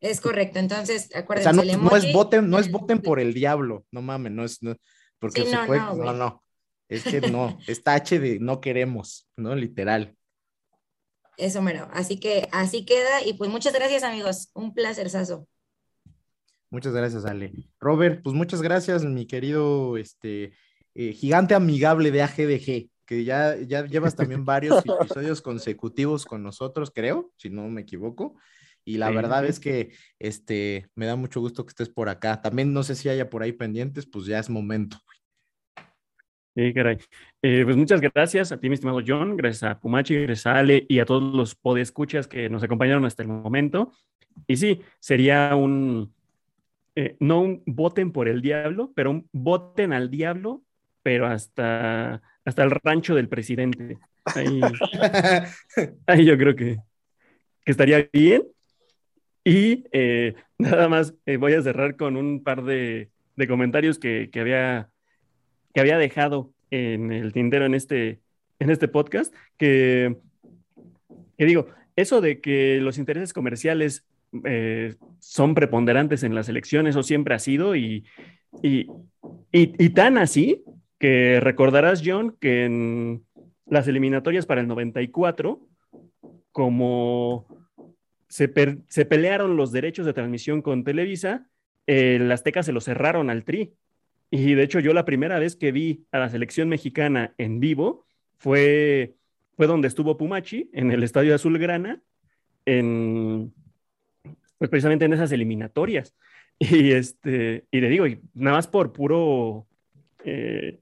Es correcto, entonces acuérdense. O sea, no, no, es voten, no es voten por el diablo, no mames, no es, no, porque Sí, se no, puede, no, no, no, es que no, [LAUGHS] es tache de no queremos, ¿no? Literal. Eso mero. Así que así queda. Y pues muchas gracias, amigos. Un placerzazo. Muchas gracias, Ale. Robert, pues muchas gracias, mi querido este, eh, gigante amigable de AGDG, que ya, ya llevas también varios [LAUGHS] episodios consecutivos con nosotros, creo, si no me equivoco. Y la Sí, verdad es que este, me da mucho gusto que estés por acá. También no sé si haya por ahí pendientes, pues ya es momento. Sí, caray. Eh, pues muchas gracias a ti, mi estimado John, gracias a Pumachi, gracias a Ale y a todos los podescuchas que nos acompañaron hasta el momento. Y sí, sería un, eh, no un voten por el diablo, pero un voten al diablo, pero hasta, hasta el rancho del presidente. Ahí, [LAUGHS] ahí yo creo que, que estaría bien. Y eh, nada más voy a cerrar con un par de, de comentarios que, que había que había dejado en el tintero en este, en este podcast, que, que digo, eso de que los intereses comerciales eh, son preponderantes en las elecciones, eso siempre ha sido, y, y, y, tan así que recordarás, John, que en las eliminatorias para el 94, como se, se pelearon los derechos de transmisión con Televisa, eh, el Azteca se lo cerraron al Tri. Y de hecho, yo la primera vez que vi a la selección mexicana en vivo fue, fue donde estuvo Pumachi, en el Estadio Azulgrana, en, pues precisamente en esas eliminatorias. [LAUGHS] Y, este, y le digo, y nada más por puro, eh,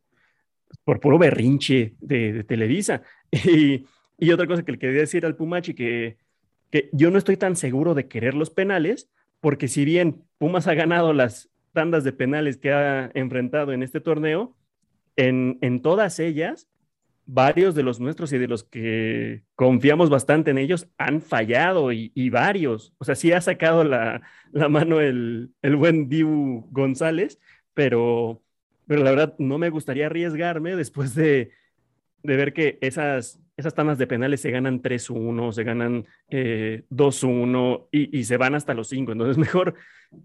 por puro berrinche de, de Televisa. [LAUGHS] Y, y otra cosa que le quería decir al Pumachi, que, que yo no estoy tan seguro de querer los penales, porque si bien Pumas ha ganado las tandas de penales que ha enfrentado en este torneo, en, en todas ellas, varios de los nuestros y de los que confiamos bastante en ellos han fallado y, varios. O sea, sí ha sacado la, la mano el, el buen Dibu González, pero, pero la verdad no me gustaría arriesgarme después de, de ver que esas, esas tandas de penales se ganan 3-1, se ganan eh, 2-1 y, y se van hasta los 5. Entonces, [LAUGHS] mejor,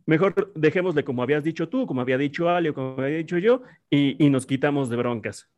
mejor dejémosle como habías dicho tú, como había dicho Ale o como había dicho yo, y, y nos quitamos de broncas.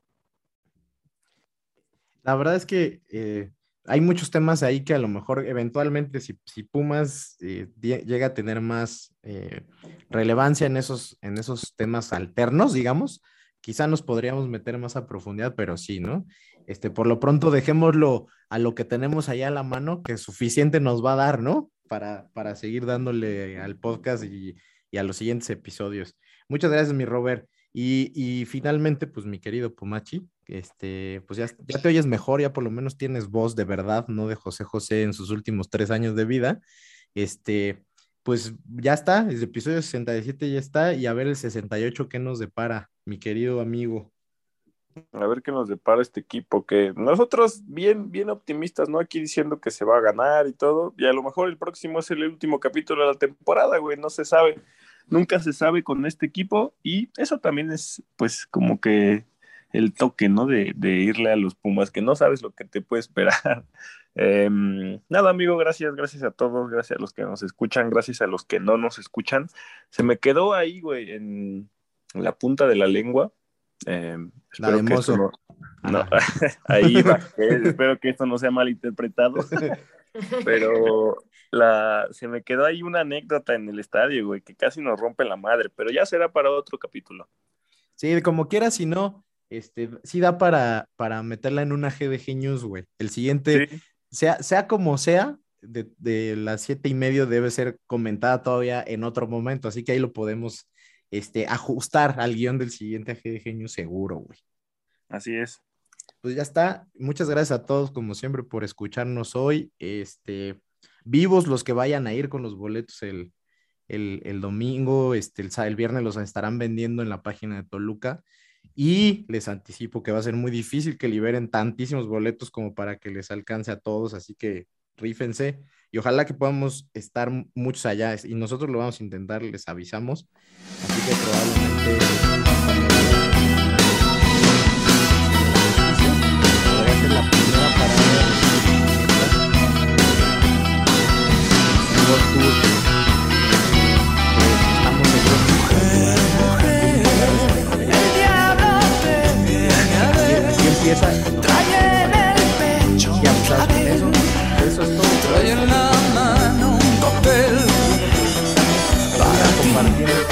La verdad es que eh, hay muchos temas ahí que a lo mejor eventualmente si, si Pumas eh, llega a tener más eh, relevancia en esos, en esos temas alternos, digamos, quizá nos podríamos meter más a profundidad, pero sí, ¿no? Este, por lo pronto dejémoslo a lo que tenemos allá a la mano, que suficiente nos va a dar, ¿no? Para, para seguir dándole al podcast y, y a los siguientes episodios. Muchas gracias, mi Robert. Y, y finalmente, pues mi querido Pumachi, este, pues ya, ya te oyes mejor, ya por lo menos tienes voz de verdad, no de José José en sus últimos tres años de vida. Este, pues ya está, el episodio 67 ya está, y a ver el 68 qué nos depara, mi querido amigo. A ver qué nos depara este equipo, que nosotros bien, bien optimistas, ¿no? Aquí diciendo que se va a ganar y todo, y a lo mejor el próximo es el último capítulo de la temporada, güey, no se sabe, nunca se sabe con este equipo, y eso también es, pues, como que el toque, ¿no? De, de irle a los Pumas, que no sabes lo que te puede esperar. [LAUGHS] Em, nada, amigo, gracias, gracias a todos, gracias a los que nos escuchan, gracias a los que no nos escuchan. Se me quedó ahí, güey, en la punta de la lengua. Em, La de que esto mozo. no- no, [LAUGHS] ahí va. [LAUGHS] Eh, espero que esto no sea malinterpretado. [LAUGHS] Pero la, se me quedó ahí una anécdota en el estadio, güey, que casi nos rompe la madre, pero ya será para otro capítulo. Sí, como quieras, si no, este, sí da para, para meterla en una GDG News, güey. El siguiente, Sí. sea, sea como sea, de, de las siete y medio debe ser comentada todavía en otro momento, así que ahí lo podemos este, ajustar al guion del siguiente GDG News seguro, güey. Así es. Pues ya está. Muchas gracias a todos, como siempre, por escucharnos hoy. Este, vivos los que vayan a ir con los boletos el, el, el domingo, este, el, el viernes los estarán vendiendo en la página de Toluca. Y les anticipo que va a ser muy difícil que liberen tantísimos boletos como para que les alcance a todos, así que rífense y ojalá que podamos estar muchos allá y nosotros lo vamos a intentar, les avisamos. Así que probablemente... la primera empieza. Trae en el pecho. Eso es todo. wanna